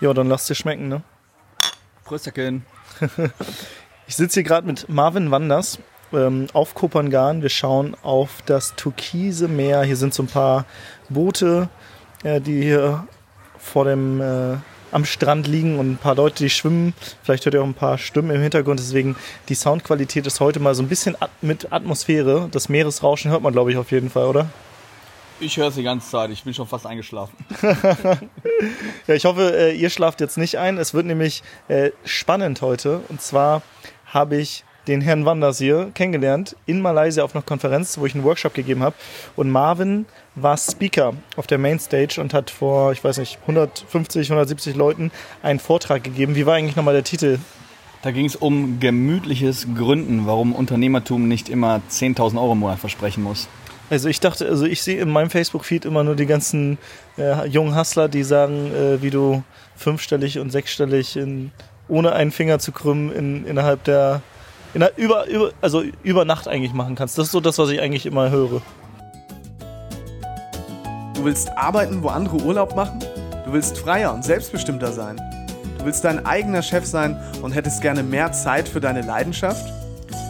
Ja, dann lass dir schmecken, ne? Prösterchen. Ich sitze hier gerade mit Marvin Wanders ähm, auf Kopangan. Wir schauen auf das türkise Meer. Hier sind so ein paar Boote, äh, die hier vor dem äh, am Strand liegen und ein paar Leute, die schwimmen. Vielleicht hört ihr auch ein paar Stimmen im Hintergrund. Deswegen die Soundqualität ist heute mal so ein bisschen at mit Atmosphäre. Das Meeresrauschen hört man, glaube ich, auf jeden Fall, oder? Ich höre es die ganze Zeit. Ich bin schon fast eingeschlafen. ja, ich hoffe, äh, ihr schlaft jetzt nicht ein. Es wird nämlich äh, spannend heute. Und zwar habe ich den Herrn Wanders hier kennengelernt in Malaysia auf einer Konferenz, wo ich einen Workshop gegeben habe. Und Marvin war Speaker auf der Mainstage und hat vor, ich weiß nicht, 150, 170 Leuten einen Vortrag gegeben. Wie war eigentlich nochmal der Titel? Da ging es um gemütliches Gründen, warum Unternehmertum nicht immer 10.000 Euro im Monat versprechen muss. Also ich dachte, also ich sehe in meinem Facebook-Feed immer nur die ganzen äh, jungen Hustler, die sagen, äh, wie du fünfstellig und sechsstellig in, ohne einen Finger zu krümmen in, innerhalb der, in über, über, also über Nacht eigentlich machen kannst. Das ist so das, was ich eigentlich immer höre. Du willst arbeiten, wo andere Urlaub machen? Du willst freier und selbstbestimmter sein? Du willst dein eigener Chef sein und hättest gerne mehr Zeit für deine Leidenschaft?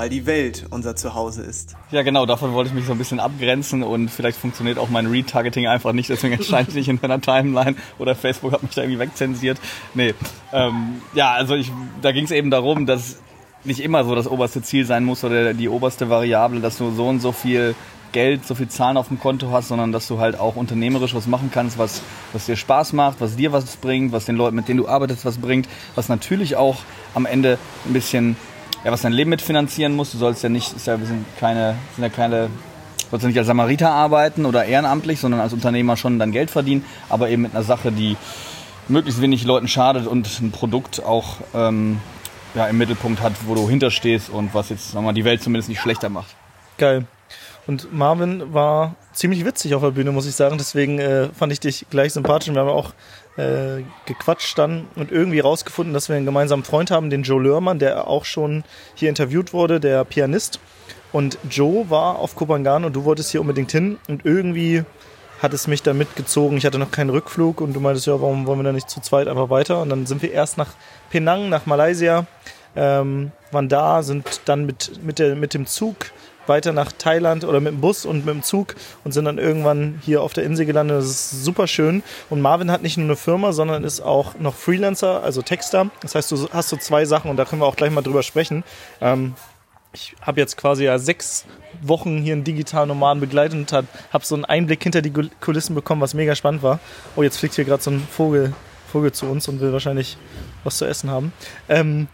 weil die Welt unser Zuhause ist. Ja, genau, davon wollte ich mich so ein bisschen abgrenzen und vielleicht funktioniert auch mein Retargeting einfach nicht, deswegen erscheint es nicht in meiner Timeline oder Facebook hat mich da irgendwie wegzensiert. Nee, ähm, ja, also ich, da ging es eben darum, dass nicht immer so das oberste Ziel sein muss oder die oberste Variable, dass du so und so viel Geld, so viel Zahlen auf dem Konto hast, sondern dass du halt auch unternehmerisch was machen kannst, was, was dir Spaß macht, was dir was bringt, was den Leuten, mit denen du arbeitest, was bringt, was natürlich auch am Ende ein bisschen ja, was dein Leben mitfinanzieren muss. Du sollst ja nicht, ist ja, wir sind keine, sind ja keine, sollst ja nicht als Samariter arbeiten oder ehrenamtlich, sondern als Unternehmer schon dein Geld verdienen, aber eben mit einer Sache, die möglichst wenig Leuten schadet und ein Produkt auch ähm, ja, im Mittelpunkt hat, wo du hinterstehst und was jetzt sagen wir, mal, die Welt zumindest nicht schlechter macht. Geil. Und Marvin war ziemlich witzig auf der Bühne, muss ich sagen. Deswegen äh, fand ich dich gleich sympathisch. Wir haben auch äh, gequatscht dann und irgendwie rausgefunden, dass wir einen gemeinsamen Freund haben, den Joe Lörmann, der auch schon hier interviewt wurde, der Pianist. Und Joe war auf Kopangan und du wolltest hier unbedingt hin und irgendwie hat es mich da mitgezogen. Ich hatte noch keinen Rückflug und du meintest, ja, warum wollen wir da nicht zu zweit einfach weiter? Und dann sind wir erst nach Penang, nach Malaysia, ähm, waren da, sind dann mit, mit, der, mit dem Zug weiter nach Thailand oder mit dem Bus und mit dem Zug und sind dann irgendwann hier auf der Insel gelandet. Das ist super schön. Und Marvin hat nicht nur eine Firma, sondern ist auch noch Freelancer, also Texter. Das heißt, du hast so zwei Sachen und da können wir auch gleich mal drüber sprechen. Ähm, ich habe jetzt quasi ja sechs Wochen hier einen digitalen Nomaden begleitet und habe so einen Einblick hinter die Kulissen bekommen, was mega spannend war. Oh, jetzt fliegt hier gerade so ein Vogel, Vogel zu uns und will wahrscheinlich was zu essen haben. Ähm,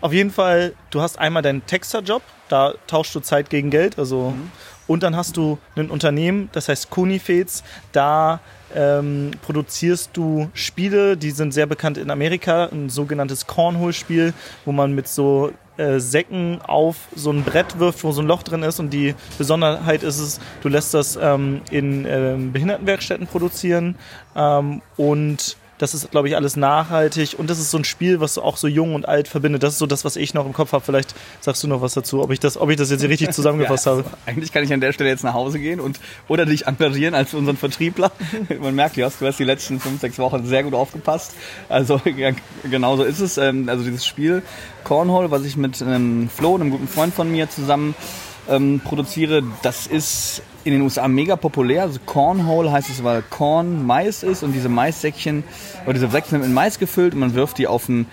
auf jeden Fall, du hast einmal deinen Texter-Job, da tauschst du Zeit gegen Geld, also mhm. und dann hast du ein Unternehmen, das heißt Kunifeds, da ähm, produzierst du Spiele, die sind sehr bekannt in Amerika, ein sogenanntes Cornhole-Spiel, wo man mit so äh, Säcken auf so ein Brett wirft, wo so ein Loch drin ist und die Besonderheit ist es, du lässt das ähm, in ähm, Behindertenwerkstätten produzieren ähm, und das ist, glaube ich, alles nachhaltig und das ist so ein Spiel, was auch so jung und alt verbindet. Das ist so das, was ich noch im Kopf habe. Vielleicht sagst du noch was dazu, ob ich das, ob ich das jetzt hier richtig zusammengefasst ja, also, habe. Eigentlich kann ich an der Stelle jetzt nach Hause gehen und oder dich engagieren als unseren Vertriebler. Man merkt, du hast, du hast die letzten fünf, sechs Wochen sehr gut aufgepasst. Also ja, genau so ist es. Ähm, also dieses Spiel Cornhole, was ich mit einem Flo, einem guten Freund von mir zusammen ähm, produziere, das ist in den USA mega populär. Also Cornhole heißt es, weil Corn Mais ist und diese Maissäckchen oder diese Säckchen sind mit Mais gefüllt und man wirft die auf ein,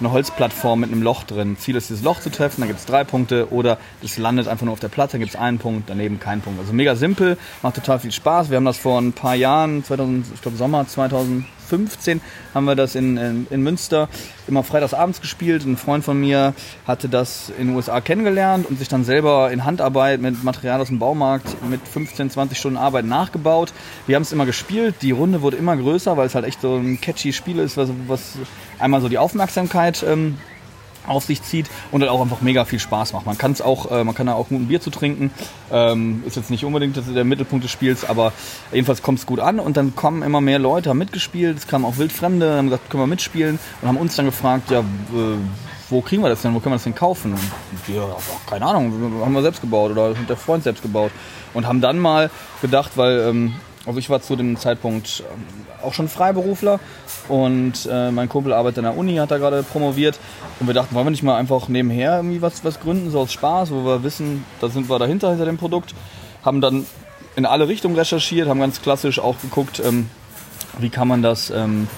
eine Holzplattform mit einem Loch drin. Ziel ist, dieses Loch zu treffen, da gibt es drei Punkte oder es landet einfach nur auf der Platte, da gibt es einen Punkt, daneben keinen Punkt. Also mega simpel, macht total viel Spaß. Wir haben das vor ein paar Jahren, 2000, ich glaube Sommer 2000 15 haben wir das in, in, in Münster immer freitagsabends gespielt. Ein Freund von mir hatte das in den USA kennengelernt und sich dann selber in Handarbeit mit Material aus dem Baumarkt mit 15, 20 Stunden Arbeit nachgebaut. Wir haben es immer gespielt. Die Runde wurde immer größer, weil es halt echt so ein catchy Spiel ist, was, was einmal so die Aufmerksamkeit ähm, auf sich zieht und dann auch einfach mega viel Spaß macht. Man kann es auch, äh, man kann da auch gut ein Bier zu trinken. Ähm, ist jetzt nicht unbedingt der Mittelpunkt des Spiels, aber jedenfalls kommt es gut an und dann kommen immer mehr Leute, haben mitgespielt, es kamen auch Wildfremde, haben gesagt, können wir mitspielen und haben uns dann gefragt, ja, äh, wo kriegen wir das denn, wo können wir das denn kaufen? Und wir, keine Ahnung, haben wir selbst gebaut oder hat der Freund selbst gebaut und haben dann mal gedacht, weil ähm, also ich war zu dem Zeitpunkt ähm, auch schon Freiberufler und äh, mein Kumpel arbeitet an der Uni, hat da gerade promoviert und wir dachten, wollen wir nicht mal einfach nebenher irgendwie was, was gründen, so aus Spaß, wo wir wissen, da sind wir dahinter, hinter dem Produkt. Haben dann in alle Richtungen recherchiert, haben ganz klassisch auch geguckt, ähm, wie kann man das, ähm,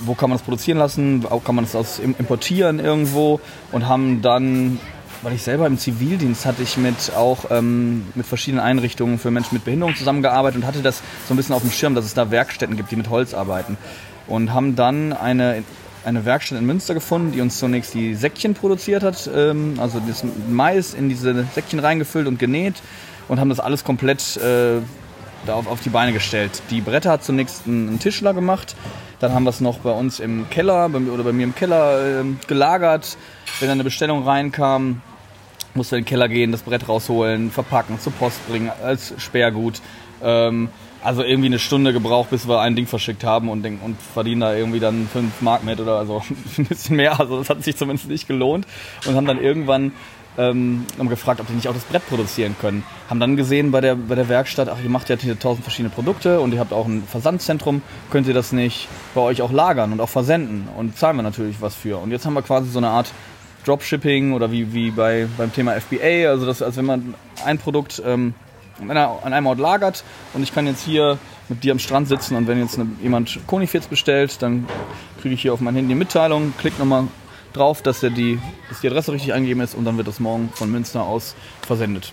wo kann man das produzieren lassen, wo kann man das aus importieren irgendwo und haben dann weil ich selber im Zivildienst hatte ich mit auch ähm, mit verschiedenen Einrichtungen für Menschen mit Behinderung zusammengearbeitet und hatte das so ein bisschen auf dem Schirm, dass es da Werkstätten gibt, die mit Holz arbeiten. Und haben dann eine, eine Werkstatt in Münster gefunden, die uns zunächst die Säckchen produziert hat, ähm, also das Mais in diese Säckchen reingefüllt und genäht und haben das alles komplett äh, auf, auf die Beine gestellt. Die Bretter hat zunächst ein, Tischler gemacht, dann haben wir es noch bei uns im Keller bei, oder bei mir im Keller äh, gelagert. Wenn dann eine Bestellung reinkam, musste in den Keller gehen, das Brett rausholen, verpacken, zur Post bringen, als Sperrgut. Ähm, also irgendwie eine Stunde gebraucht, bis wir ein Ding verschickt haben und, und verdienen da irgendwie dann 5 Mark mit oder so ein bisschen mehr. Also das hat sich zumindest nicht gelohnt und haben dann irgendwann ähm, haben gefragt, ob die nicht auch das Brett produzieren können. Haben dann gesehen bei der, bei der Werkstatt, ach, ihr macht ja hier tausend verschiedene Produkte und ihr habt auch ein Versandzentrum, könnt ihr das nicht bei euch auch lagern und auch versenden? Und zahlen wir natürlich was für. Und jetzt haben wir quasi so eine Art Dropshipping oder wie, wie bei, beim Thema FBA, also das, als wenn man ein Produkt ähm, an, an einem Ort lagert und ich kann jetzt hier mit dir am Strand sitzen und wenn jetzt eine, jemand Konifits bestellt, dann kriege ich hier auf mein Handy eine Mitteilung, klick nochmal drauf, dass, der die, dass die Adresse richtig eingegeben ist und dann wird das morgen von Münster aus versendet.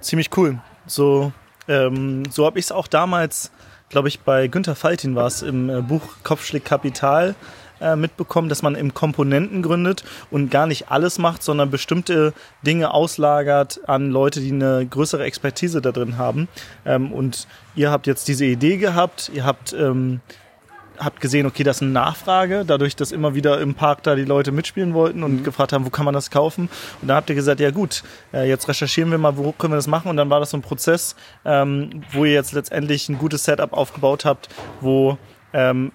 Ziemlich cool. So, ähm, so habe ich es auch damals, glaube ich, bei Günter Faltin war es im äh, Buch Kopfschlick Kapital äh, mitbekommen, dass man im Komponenten gründet und gar nicht alles macht, sondern bestimmte Dinge auslagert an Leute, die eine größere Expertise da drin haben. Ähm, und ihr habt jetzt diese Idee gehabt, ihr habt ähm, habt gesehen, okay, das ist eine Nachfrage, dadurch, dass immer wieder im Park da die Leute mitspielen wollten und mhm. gefragt haben, wo kann man das kaufen. Und dann habt ihr gesagt, ja gut, äh, jetzt recherchieren wir mal, wo können wir das machen. Und dann war das so ein Prozess, ähm, wo ihr jetzt letztendlich ein gutes Setup aufgebaut habt, wo ähm,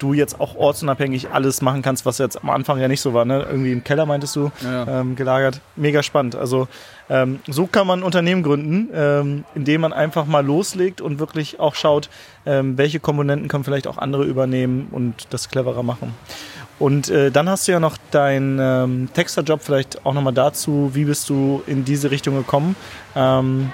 du jetzt auch ortsunabhängig alles machen kannst, was jetzt am Anfang ja nicht so war. Ne? Irgendwie im Keller meintest du, ja. ähm, gelagert. Mega spannend. Also ähm, so kann man ein Unternehmen gründen, ähm, indem man einfach mal loslegt und wirklich auch schaut, ähm, welche Komponenten können vielleicht auch andere übernehmen und das cleverer machen. Und äh, dann hast du ja noch deinen ähm, Texterjob vielleicht auch nochmal dazu. Wie bist du in diese Richtung gekommen? Ähm,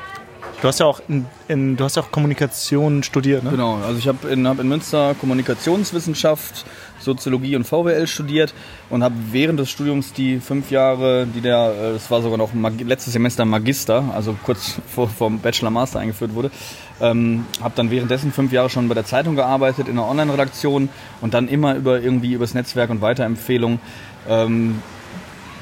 Du hast ja auch in, in, du hast ja auch Kommunikation studiert, ne? Genau, also ich habe in, hab in Münster Kommunikationswissenschaft, Soziologie und VWL studiert und habe während des Studiums die fünf Jahre, die der, äh, das war sogar noch letztes Semester Magister, also kurz vor vom Bachelor Master eingeführt wurde, ähm, habe dann währenddessen fünf Jahre schon bei der Zeitung gearbeitet in einer Online-Redaktion und dann immer über irgendwie übers Netzwerk und Weiterempfehlung ähm,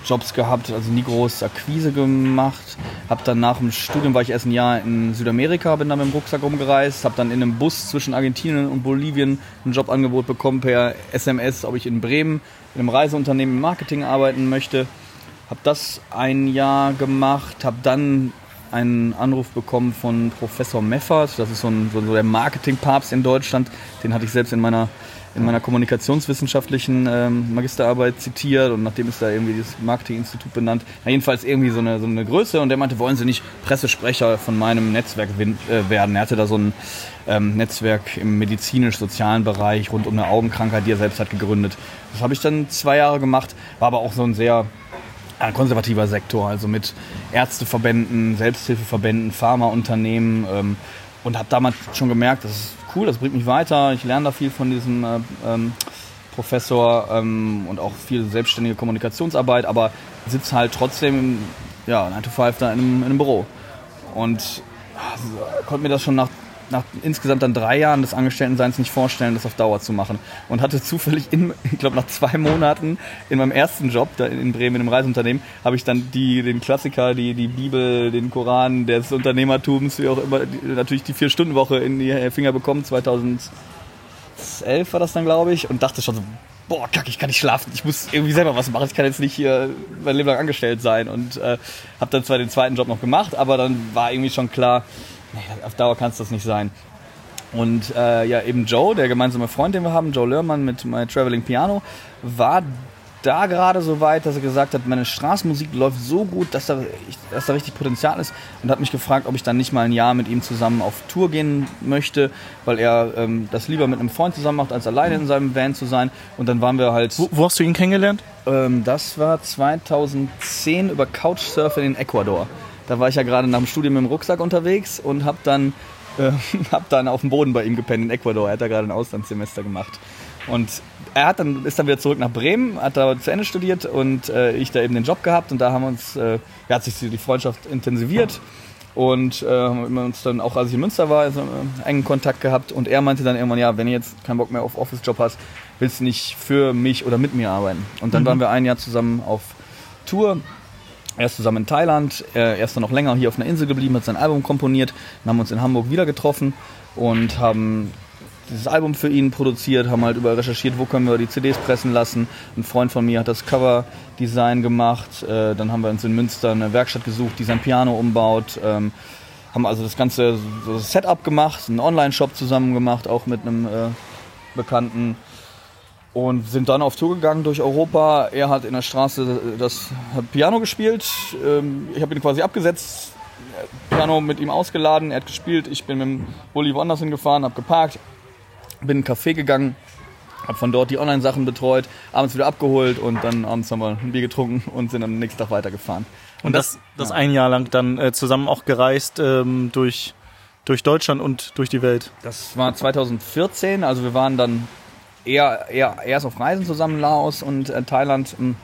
Jobs gehabt, also nie groß Akquise gemacht. Hab dann nach dem Studium war ich erst ein Jahr in Südamerika, bin dann mit dem Rucksack rumgereist, habe dann in einem Bus zwischen Argentinien und Bolivien ein Jobangebot bekommen per SMS, ob ich in Bremen in einem Reiseunternehmen im Marketing arbeiten möchte. Hab das ein Jahr gemacht, habe dann einen Anruf bekommen von Professor Meffert, das ist so, ein, so der Marketingpapst in Deutschland, den hatte ich selbst in meiner in meiner kommunikationswissenschaftlichen ähm, Magisterarbeit zitiert und nachdem ist da irgendwie das Marketinginstitut benannt. Na, jedenfalls irgendwie so eine, so eine Größe und der meinte, wollen Sie nicht Pressesprecher von meinem Netzwerk äh, werden? Er hatte da so ein ähm, Netzwerk im medizinisch-sozialen Bereich rund um eine Augenkrankheit, die er selbst hat gegründet. Das habe ich dann zwei Jahre gemacht, war aber auch so ein sehr ein konservativer Sektor, also mit Ärzteverbänden, Selbsthilfeverbänden, Pharmaunternehmen ähm, und habe damals schon gemerkt, das ist cool, das bringt mich weiter. Ich lerne da viel von diesem äh, ähm, Professor ähm, und auch viel selbstständige Kommunikationsarbeit, aber sitze halt trotzdem ja, 9 to 5 da in einem, in einem Büro. Und also, konnte mir das schon nach nach insgesamt dann drei Jahren des Angestelltenseins nicht vorstellen, das auf Dauer zu machen. Und hatte zufällig, in, ich glaube nach zwei Monaten in meinem ersten Job da in Bremen einem Reiseunternehmen, habe ich dann die, den Klassiker, die, die Bibel, den Koran des Unternehmertums, wie auch immer, die, natürlich die Vier-Stunden-Woche in die Finger bekommen, 2011 war das dann, glaube ich, und dachte schon so, boah, kack, ich kann nicht schlafen, ich muss irgendwie selber was machen, ich kann jetzt nicht hier mein Leben lang angestellt sein und äh, habe dann zwar den zweiten Job noch gemacht, aber dann war irgendwie schon klar, nee, auf Dauer kann es das nicht sein. Und äh, ja, eben Joe, der gemeinsame Freund, den wir haben, Joe Lörmann mit My Traveling Piano, war da gerade so weit, dass er gesagt hat, meine Straßenmusik läuft so gut, dass da, dass da richtig Potenzial ist und hat mich gefragt, ob ich dann nicht mal ein Jahr mit ihm zusammen auf Tour gehen möchte, weil er ähm, das lieber mit einem Freund zusammen macht, als alleine in seinem Van zu sein. Und dann waren wir halt... Wo, wo hast du ihn kennengelernt? Ähm, das war 2010 über Couchsurfing in Ecuador. Da war ich ja gerade nach dem Studium mit dem Rucksack unterwegs und habe dann, äh, hab dann auf dem Boden bei ihm gepennt in Ecuador. Er hat da gerade ein Auslandssemester gemacht. Und er hat dann, ist dann wieder zurück nach Bremen, hat da zu Ende studiert und äh, ich da eben den Job gehabt und da haben uns, äh, ja, hat sich die Freundschaft intensiviert und äh, haben uns dann auch, als ich in Münster war, also, äh, engen Kontakt gehabt und er meinte dann irgendwann, ja, wenn du jetzt keinen Bock mehr auf Office-Job hast, willst du nicht für mich oder mit mir arbeiten. Und dann mhm. waren wir ein Jahr zusammen auf Tour erst zusammen in Thailand, er ist dann noch länger hier auf einer Insel geblieben, hat sein Album komponiert, dann haben wir uns in Hamburg wieder getroffen und haben dieses Album für ihn produziert, haben halt überall recherchiert, wo können wir die CDs pressen lassen. Ein Freund von mir hat das Cover-Design gemacht. Äh, dann haben wir uns in Münster eine Werkstatt gesucht, die sein Piano umbaut. Ähm, haben also das ganze Setup gemacht, einen Online-Shop zusammen gemacht, auch mit einem äh, Bekannten. Und sind dann auf Tour gegangen durch Europa. Er hat in der Straße das Piano gespielt. Ähm, ich habe ihn quasi abgesetzt, Piano mit ihm ausgeladen, er hat gespielt. Ich bin mit dem Bulli woanders hingefahren, habe geparkt, bin in einen Café gegangen, habe von dort die Online-Sachen betreut, abends wieder abgeholt und dann abends haben wir ein Bier getrunken und sind am nächsten Tag weitergefahren. Und, und das, das ja. ein Jahr lang dann äh, zusammen auch gereist ähm, durch, durch Deutschland und durch die Welt? Das war 2014, also wir waren dann eher, eher erst auf Reisen zusammen, Laos und äh, Thailand. Hm.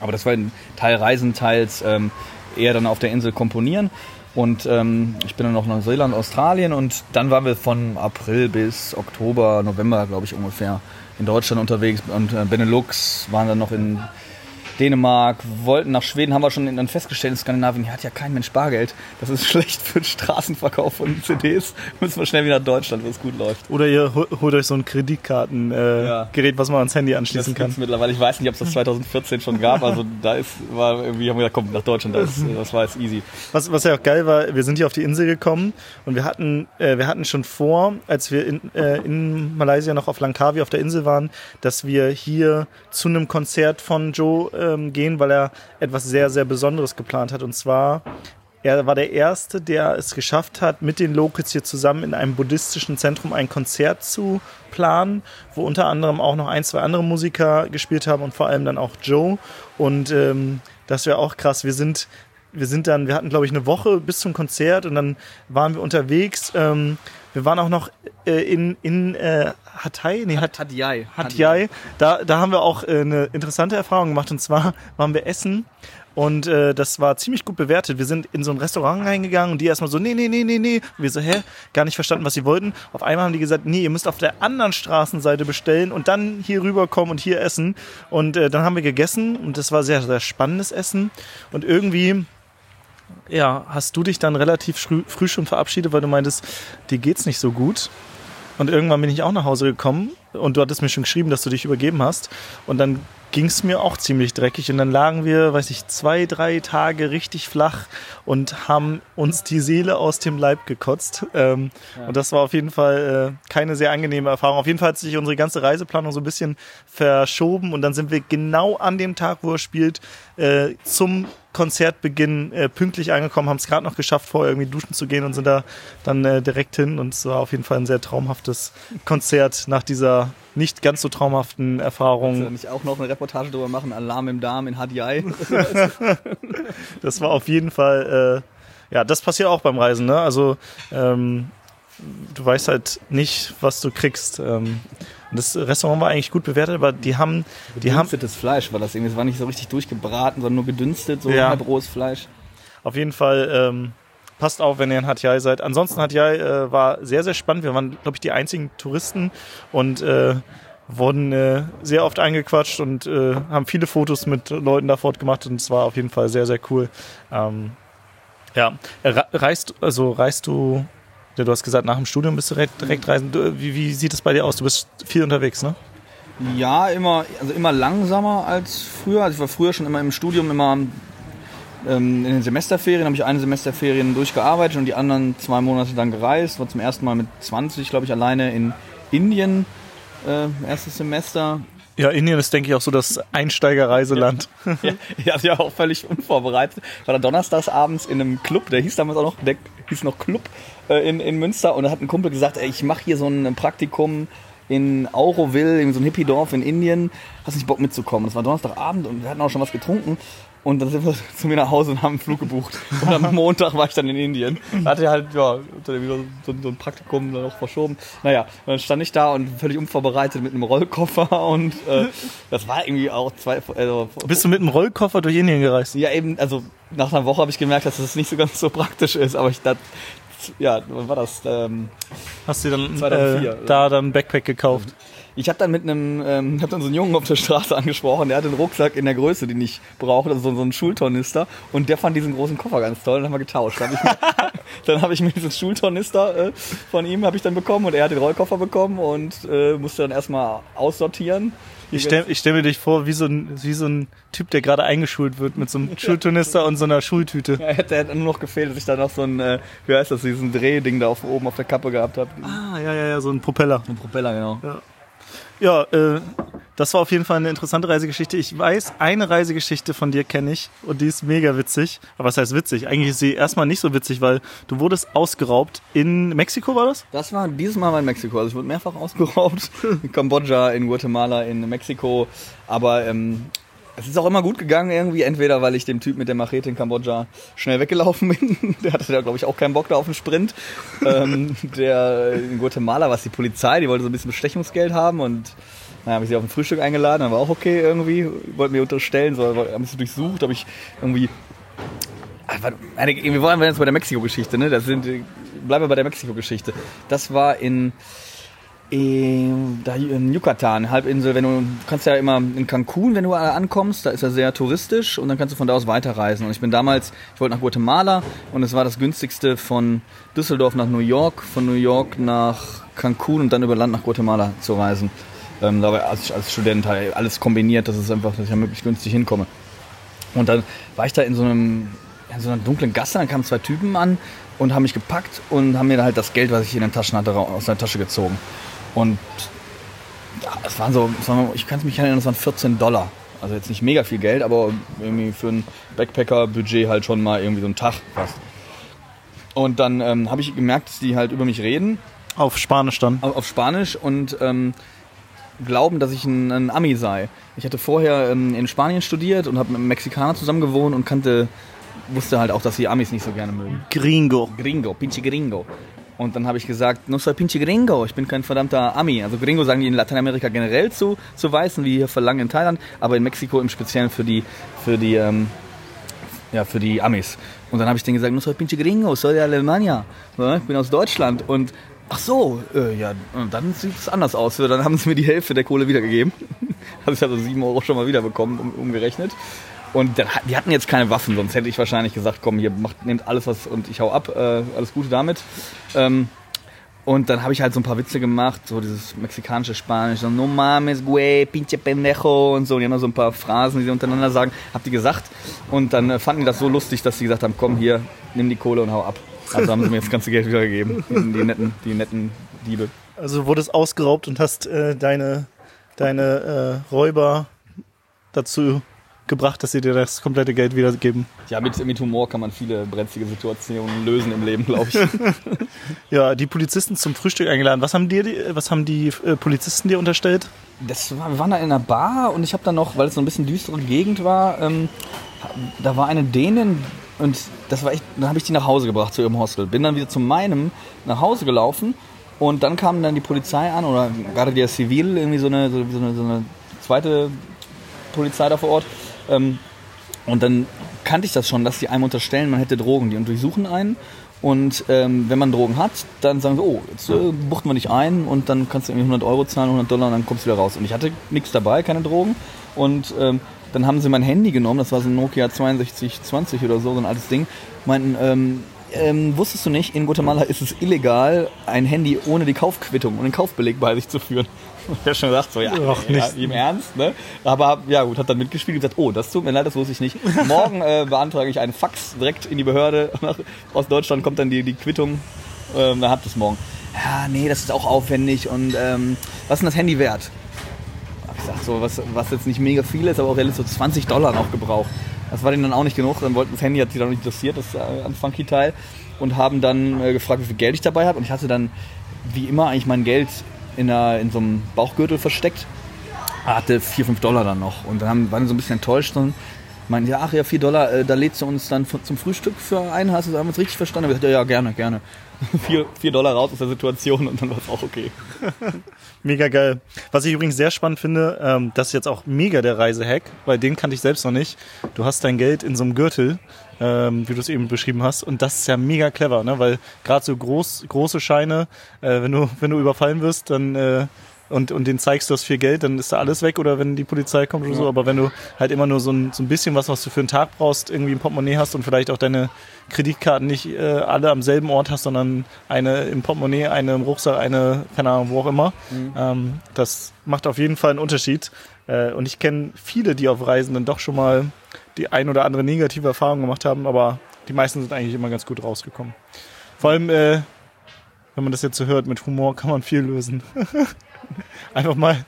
Aber das war ein Teil Reisen, teils ähm, eher dann auf der Insel komponieren. Und ähm, ich bin dann noch nach Neuseeland, Australien und dann waren wir von April bis Oktober, November, glaube ich, ungefähr in Deutschland unterwegs und äh, Benelux waren dann noch in Dänemark, wollten nach Schweden, haben wir schon dann festgestellt, in Skandinavien hat ja kein Mensch Bargeld. Das ist schlecht für den Straßenverkauf von CDs. Müssen wir schnell wieder nach Deutschland, wo es gut läuft. Oder ihr holt euch so ein Kreditkartengerät, äh, ja. was man ans Handy anschließen das kann. mittlerweile. Ich weiß nicht, ob es das 2014 schon gab. Also da ist, war irgendwie, haben wir gesagt, komm, nach Deutschland, das, das war jetzt easy. Was, was ja auch geil war, wir sind hier auf die Insel gekommen und wir hatten, äh, wir hatten schon vor, als wir in, äh, in Malaysia noch auf Langkawi auf der Insel waren, dass wir hier zu einem Konzert von Joe äh, ähm, gehen, weil er etwas sehr, sehr Besonderes geplant hat. Und zwar, er war der Erste, der es geschafft hat, mit den Locals hier zusammen in einem buddhistischen Zentrum ein Konzert zu planen, wo unter anderem auch noch ein, zwei andere Musiker gespielt haben und vor allem dann auch Joe. Und ähm, das wäre auch krass. Wir sind wir sind dann, wir hatten glaube ich eine Woche bis zum Konzert und dann waren wir unterwegs. Ähm, wir waren auch noch äh, in, in äh, Hatay, nee, Hat, Hatay. Hatay. Da, da haben wir auch äh, eine interessante Erfahrung gemacht und zwar waren wir essen und äh, das war ziemlich gut bewertet. Wir sind in so ein Restaurant reingegangen und die erstmal so, nee, nee, nee, nee, nee. Und wir so, hä? Gar nicht verstanden, was sie wollten. Auf einmal haben die gesagt, nee, ihr müsst auf der anderen Straßenseite bestellen und dann hier rüberkommen und hier essen. Und äh, dann haben wir gegessen und das war sehr, sehr spannendes Essen. Und irgendwie ja, hast du dich dann relativ früh, früh schon verabschiedet, weil du meintest, dir geht's nicht so gut. Und irgendwann bin ich auch nach Hause gekommen und du hattest mir schon geschrieben, dass du dich übergeben hast. Und dann ging es mir auch ziemlich dreckig. Und dann lagen wir, weiß ich, zwei, drei Tage richtig flach und haben uns die Seele aus dem Leib gekotzt. Ähm, ja. Und das war auf jeden Fall äh, keine sehr angenehme Erfahrung. Auf jeden Fall hat sich unsere ganze Reiseplanung so ein bisschen verschoben. Und dann sind wir genau an dem Tag, wo er spielt, äh, zum Konzertbeginn äh, pünktlich angekommen, haben es gerade noch geschafft, vorher irgendwie duschen zu gehen und sind da dann äh, direkt hin. Und es war auf jeden Fall ein sehr traumhaftes Konzert nach dieser nicht ganz so traumhaften Erfahrung. Du nicht auch noch eine Reportage darüber machen, Alarm im Darm in HDI? das war auf jeden Fall, äh, ja, das passiert auch beim Reisen. Ne? Also ähm, du weißt halt nicht, was du kriegst. Ähm, und das Restaurant war eigentlich gut bewertet, aber die haben. Die Gedünstetes Fleisch war das irgendwie. Es war nicht so richtig durchgebraten, sondern nur gedünstet, so ja. halb rohes Fleisch. Auf jeden Fall ähm, passt auf, wenn ihr in Hatjai seid. Ansonsten Hatjai äh, war sehr, sehr spannend. Wir waren, glaube ich, die einzigen Touristen und äh, wurden äh, sehr oft eingequatscht und äh, haben viele Fotos mit Leuten da fortgemacht und es war auf jeden Fall sehr, sehr cool. Ähm, ja, reist, also reist du du hast gesagt, nach dem Studium bist du direkt, reisen. Wie, wie, sieht es bei dir aus? Du bist viel unterwegs, ne? Ja, immer, also immer langsamer als früher. Also ich war früher schon immer im Studium immer ähm, in den Semesterferien, habe ich eine Semesterferien durchgearbeitet und die anderen zwei Monate dann gereist. War zum ersten Mal mit 20, glaube ich, alleine in Indien. Äh, erstes Semester. Ja, Indien ist, denke ich, auch so das Einsteigerreiseland. ja, ja, ja, auch völlig unvorbereitet. War da donnerstags abends in einem Club, der hieß damals auch noch, der hieß noch Club äh, in, in Münster und da hat ein Kumpel gesagt, ey, ich mache hier so ein Praktikum in Auroville, in so einem Hippie-Dorf in Indien. Hast nicht Bock mitzukommen? Das war Donnerstagabend und wir hatten auch schon was getrunken. Und dann sind wir zu mir nach Hause und haben einen Flug gebucht. Und am Montag war ich dann in Indien. Da hatte ich halt, ja, wieder so, so ein Praktikum dann auch verschoben. Naja, dann stand ich da und völlig unvorbereitet mit einem Rollkoffer und äh, das war irgendwie auch zwei. Also, Bist du mit einem Rollkoffer durch Indien gereist? Ja, eben, also nach einer Woche habe ich gemerkt, dass das nicht so ganz so praktisch ist, aber ich dachte, ja, wann war das? Ähm, Hast du dann 2004, äh, da dann ein Backpack gekauft? Ich habe dann mit einem, ähm, hab dann so einen Jungen auf der Straße angesprochen, der hatte einen Rucksack in der Größe, den ich brauche, also so, so einen Schultornister. Und der fand diesen großen Koffer ganz toll, und dann haben wir getauscht. Dann habe ich, hab ich mir diesen Schultornister äh, von ihm habe ich dann bekommen und er hat den Rollkoffer bekommen und äh, musste dann erstmal aussortieren. Ich stelle stell mir dich vor, wie so, ein, wie so ein Typ, der gerade eingeschult wird mit so einem Schulturnister und so einer Schultüte. Ja, hätte, hätte nur noch gefehlt, dass ich da noch so ein, äh, wie heißt das, diesen Drehding da auf, oben auf der Kappe gehabt habe. Ah, ja, ja, ja, so ein Propeller. Ein Propeller, genau. Ja. Ja, äh, das war auf jeden Fall eine interessante Reisegeschichte. Ich weiß, eine Reisegeschichte von dir kenne ich und die ist mega witzig. Aber was heißt witzig? Eigentlich ist sie erstmal nicht so witzig, weil du wurdest ausgeraubt in Mexiko, war das? Das war dieses Mal in Mexiko. Also ich wurde mehrfach ausgeraubt. In Kambodscha, in Guatemala, in Mexiko. Aber ähm, es ist auch immer gut gegangen irgendwie, entweder weil ich dem Typ mit der Machete in Kambodscha schnell weggelaufen bin. Der hatte da, glaube ich, auch keinen Bock da auf den Sprint. ähm, der in Guatemala war es die Polizei, die wollte so ein bisschen Bestechungsgeld haben und dann habe ich sie auf ein Frühstück eingeladen, dann war auch okay irgendwie. Wollten mir unterstellen, so haben sie durchsucht, habe ich irgendwie wir wollen jetzt bei der Mexiko-Geschichte, ne? Sind, bleiben wir bei der Mexiko-Geschichte. Das war in, in, da in Yucatan, Halbinsel, wenn du, kannst ja immer in Cancun, wenn du ankommst, da ist er sehr touristisch und dann kannst du von da aus weiterreisen. Und ich bin damals, ich wollte nach Guatemala und es war das günstigste von Düsseldorf nach New York, von New York nach Cancun und dann über Land nach Guatemala zu reisen. Ähm, als, als Student halt alles kombiniert, dass es einfach, dass ich möglichst günstig hinkomme. Und dann war ich da in so einem in so einer dunklen Gasse, dann kamen zwei Typen an und haben mich gepackt und haben mir halt das Geld, was ich in den Taschen hatte, aus der Tasche gezogen. Und es waren so, ich kann es mich erinnern, es waren 14 Dollar. Also jetzt nicht mega viel Geld, aber irgendwie für ein Backpacker-Budget halt schon mal irgendwie so ein Tag fast. Und dann ähm, habe ich gemerkt, dass die halt über mich reden. Auf Spanisch dann? Auf, auf Spanisch und ähm, glauben, dass ich ein, ein, Ami sei. Ich hatte vorher ähm, in Spanien studiert und habe mit einem Mexikaner zusammen gewohnt und kannte, wusste halt auch, dass die Amis nicht so gerne mögen. Gringo. Gringo, pinche Gringo. Und dann habe ich gesagt, no soy pinche gringo, ich bin kein verdammter Ami. Also gringo sagen die in Lateinamerika generell zu, zu Weißen, wie hier verlangen in Thailand, aber in Mexiko im Speziellen für die, für die, ähm, ja, für die Amis. Und dann habe ich denen gesagt, no soy pinche gringo, soy de Alemania. Ich bin aus Deutschland. Und ach so, äh, ja, dann sieht es anders aus. Dann haben sie mir die Hälfte der Kohle wiedergegeben. Habe ich also sieben Euro schon mal wiederbekommen, um, umgerechnet. Und dann, die hatten jetzt keine Waffen, sonst hätte ich wahrscheinlich gesagt, komm, hier macht, nehmt alles was und ich hau ab, äh, alles Gute damit. Ähm, und dann habe ich halt so ein paar Witze gemacht, so dieses mexikanische Spanisch, so no mames, güey, pinche pendejo und so. Und die haben da so ein paar Phrasen, die sie untereinander sagen, hab die gesagt. Und dann äh, fanden die das so lustig, dass sie gesagt haben, komm hier, nimm die Kohle und hau ab. Also haben sie mir das ganze Geld wiedergegeben, die, netten, die netten Diebe. Also wurdest ausgeraubt und hast äh, deine, deine äh, Räuber dazu gebracht, dass sie dir das komplette Geld wiedergeben. Ja, mit, mit Humor kann man viele brenzlige Situationen lösen im Leben, glaube ich. ja, die Polizisten zum Frühstück eingeladen. Was haben, dir die, was haben die äh, Polizisten dir unterstellt? Das war, wir waren da in einer Bar und ich habe dann noch, weil es so ein bisschen düstere Gegend war, ähm, da war eine Dänin und das war echt, dann habe ich die nach Hause gebracht zu ihrem Hostel. Bin dann wieder zu meinem nach Hause gelaufen und dann kam dann die Polizei an oder gerade der Zivil, irgendwie so eine, so eine, so eine zweite Polizei da vor Ort ähm, und dann kannte ich das schon, dass die einem unterstellen, man hätte Drogen. Die durchsuchen einen und ähm, wenn man Drogen hat, dann sagen sie, oh, jetzt äh, buchten wir dich ein und dann kannst du irgendwie 100 Euro zahlen, 100 Dollar und dann kommst du wieder raus. Und ich hatte nichts dabei, keine Drogen. Und ähm, dann haben sie mein Handy genommen, das war so ein Nokia 6220 oder so, so ein altes Ding. Meinten, ähm, ähm, wusstest du nicht, in Guatemala ist es illegal, ein Handy ohne die Kaufquittung und den Kaufbeleg bei sich zu führen. Ich habe schon gedacht, so, ja, Ach, ja, nicht. im Ernst, ne? Aber ja, gut, hat dann mitgespielt und gesagt, oh, das tut mir leid, das wusste ich nicht. Morgen äh, beantrage ich einen Fax direkt in die Behörde. Aus Deutschland kommt dann die, die Quittung, ähm, dann habt ihr es morgen. Ja, nee, das ist auch aufwendig und ähm, was ist denn das Handy wert? Hab ich gesagt, so, was, was jetzt nicht mega viel ist, aber auch realistisch so 20 Dollar noch gebraucht. Das war denen dann auch nicht genug, dann wollten das Handy, hat sie dann nicht interessiert, das äh, an Funky-Teil, und haben dann äh, gefragt, wie viel Geld ich dabei habe. Und ich hatte dann, wie immer, eigentlich mein Geld in, einer, in so einem Bauchgürtel versteckt. Hatte 4, 5 Dollar dann noch. Und dann haben, waren so ein bisschen enttäuscht und meinten, ja, ach ja, 4 Dollar, äh, da lädst du uns dann zum Frühstück für ein, hast du uns richtig verstanden? Aber ich ja, ja, gerne, gerne. 4, 4 Dollar raus aus der Situation und dann war es auch okay. Mega geil. Was ich übrigens sehr spannend finde, ähm, das ist jetzt auch mega der Reisehack, weil den kannte ich selbst noch nicht. Du hast dein Geld in so einem Gürtel, ähm, wie du es eben beschrieben hast, und das ist ja mega clever, ne? Weil gerade so groß, große Scheine, äh, wenn du wenn du überfallen wirst, dann äh, und, und den zeigst du hast viel Geld, dann ist da alles weg oder wenn die Polizei kommt oder so. Aber wenn du halt immer nur so ein, so ein bisschen was, was du für einen Tag brauchst, irgendwie im Portemonnaie hast und vielleicht auch deine Kreditkarten nicht äh, alle am selben Ort hast, sondern eine im Portemonnaie, eine im Rucksack, eine, keine Ahnung, wo auch immer. Ähm, das macht auf jeden Fall einen Unterschied. Äh, und ich kenne viele, die auf Reisen dann doch schon mal die ein oder andere negative Erfahrung gemacht haben, aber die meisten sind eigentlich immer ganz gut rausgekommen. Vor allem, äh, wenn man das jetzt so hört, mit Humor kann man viel lösen. einfach mal,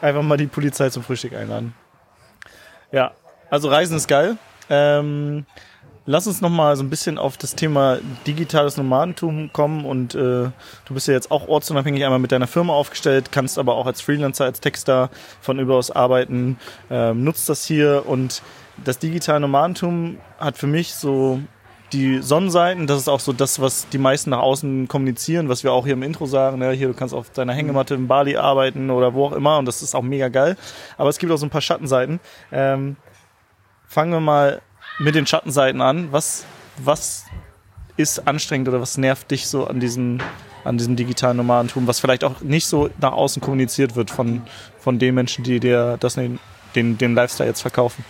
einfach mal die Polizei zum Frühstück einladen. Ja, also Reisen ist geil. Ähm, lass uns noch mal so ein bisschen auf das Thema digitales Nomadentum kommen und äh, du bist ja jetzt auch ortsunabhängig einmal mit deiner Firma aufgestellt, kannst aber auch als Freelancer, als Texter von überaus arbeiten, ähm, nutzt das hier und das digitale Nomadentum hat für mich so die Sonnenseiten, das ist auch so das, was die meisten nach außen kommunizieren, was wir auch hier im Intro sagen. Ne? Hier, du kannst auf deiner Hängematte in Bali arbeiten oder wo auch immer und das ist auch mega geil. Aber es gibt auch so ein paar Schattenseiten. Ähm, fangen wir mal mit den Schattenseiten an. Was, was ist anstrengend oder was nervt dich so an diesem, an diesem digitalen Nomadentum, was vielleicht auch nicht so nach außen kommuniziert wird von, von den Menschen, die dir das, den, den, den Lifestyle jetzt verkaufen?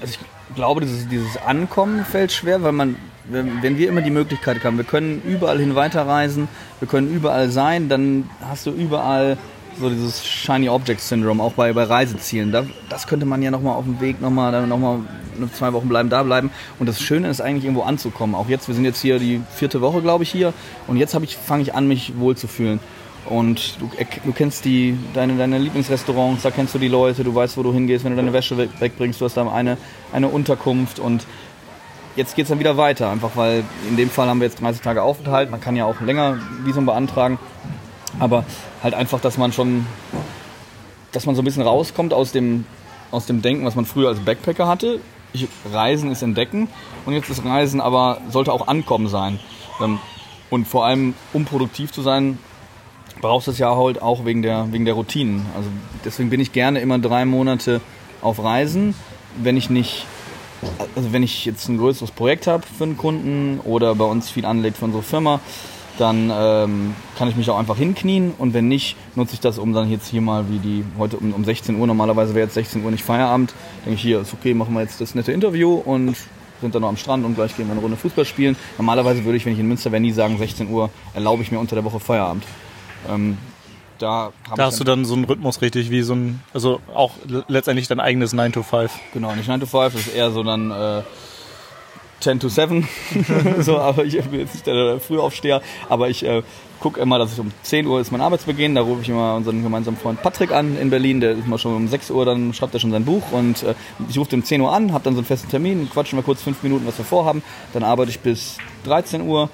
Also ich glaube, dieses, dieses Ankommen fällt schwer, weil man, wenn, wir immer die Möglichkeit haben, wir können überall hin weiterreisen, wir können überall sein, dann hast du überall so dieses Shiny Object Syndrome, auch bei, bei Reisezielen. Da, das könnte man ja nochmal auf dem Weg nochmal, dann nochmal zwei Wochen bleiben, da bleiben. Und das Schöne ist eigentlich irgendwo anzukommen. Auch jetzt, wir sind jetzt hier die vierte Woche, glaube ich, hier. Und jetzt ich, fange ich an, mich wohlzufühlen. Und du, du kennst die, deine, deine Lieblingsrestaurants, da kennst du die Leute, du weißt, wo du hingehst, wenn du deine Wäsche weg, wegbringst, du hast da eine, eine Unterkunft und jetzt geht es dann wieder weiter, einfach weil in dem Fall haben wir jetzt 30 Tage Aufenthalt, man kann ja auch länger Visum beantragen, aber halt einfach, dass man schon, dass man so ein bisschen rauskommt aus dem, aus dem Denken, was man früher als Backpacker hatte. Ich, Reisen ist entdecken und jetzt ist Reisen aber, sollte auch Ankommen sein. Ähm, Und vor allem, um produktiv zu sein, brauchst es ja halt auch wegen der, wegen der Routinen. Also deswegen bin ich gerne immer drei Monate auf Reisen, wenn ich nicht, also wenn ich jetzt ein größeres Projekt habe für einen Kunden oder bei uns viel anlegt für unsere Firma, dann ähm, kann ich mich auch einfach hinknien und wenn nicht, nutze ich das, um dann jetzt hier mal wie die, heute um, um 16 Uhr, normalerweise wäre jetzt 16 Uhr nicht Feierabend, denke ich hier, ist okay, machen wir jetzt das nette Interview und sind dann noch am Strand und gleich gehen wir eine Runde Fußball spielen. Normalerweise würde ich, wenn ich in Münster wäre, nie sagen, 16 Uhr erlaube ich mir unter der Woche Feierabend. Ähm, da Da hast du dann so einen Rhythmus richtig, wie so ein, also auch letztendlich dein eigenes 9 to 5. Genau, nicht 9 to 5, das ist eher so dann äh, 10 to 7. so, aber ich bin jetzt nicht der Frühaufsteher, aber ich äh, gucke immer, dass ich um 10 Uhr ist mein Arbeitsbeginn, da rufe ich immer unseren gemeinsamen Freund Patrick an in Berlin, der ist mal schon um 6 Uhr, dann schreibt er schon sein Buch. Und äh, ich rufe den um 10 Uhr an, habe dann so einen festen Termin, quatschen wir kurz 5 Minuten, was wir vorhaben, dann arbeite ich bis 13 Uhr,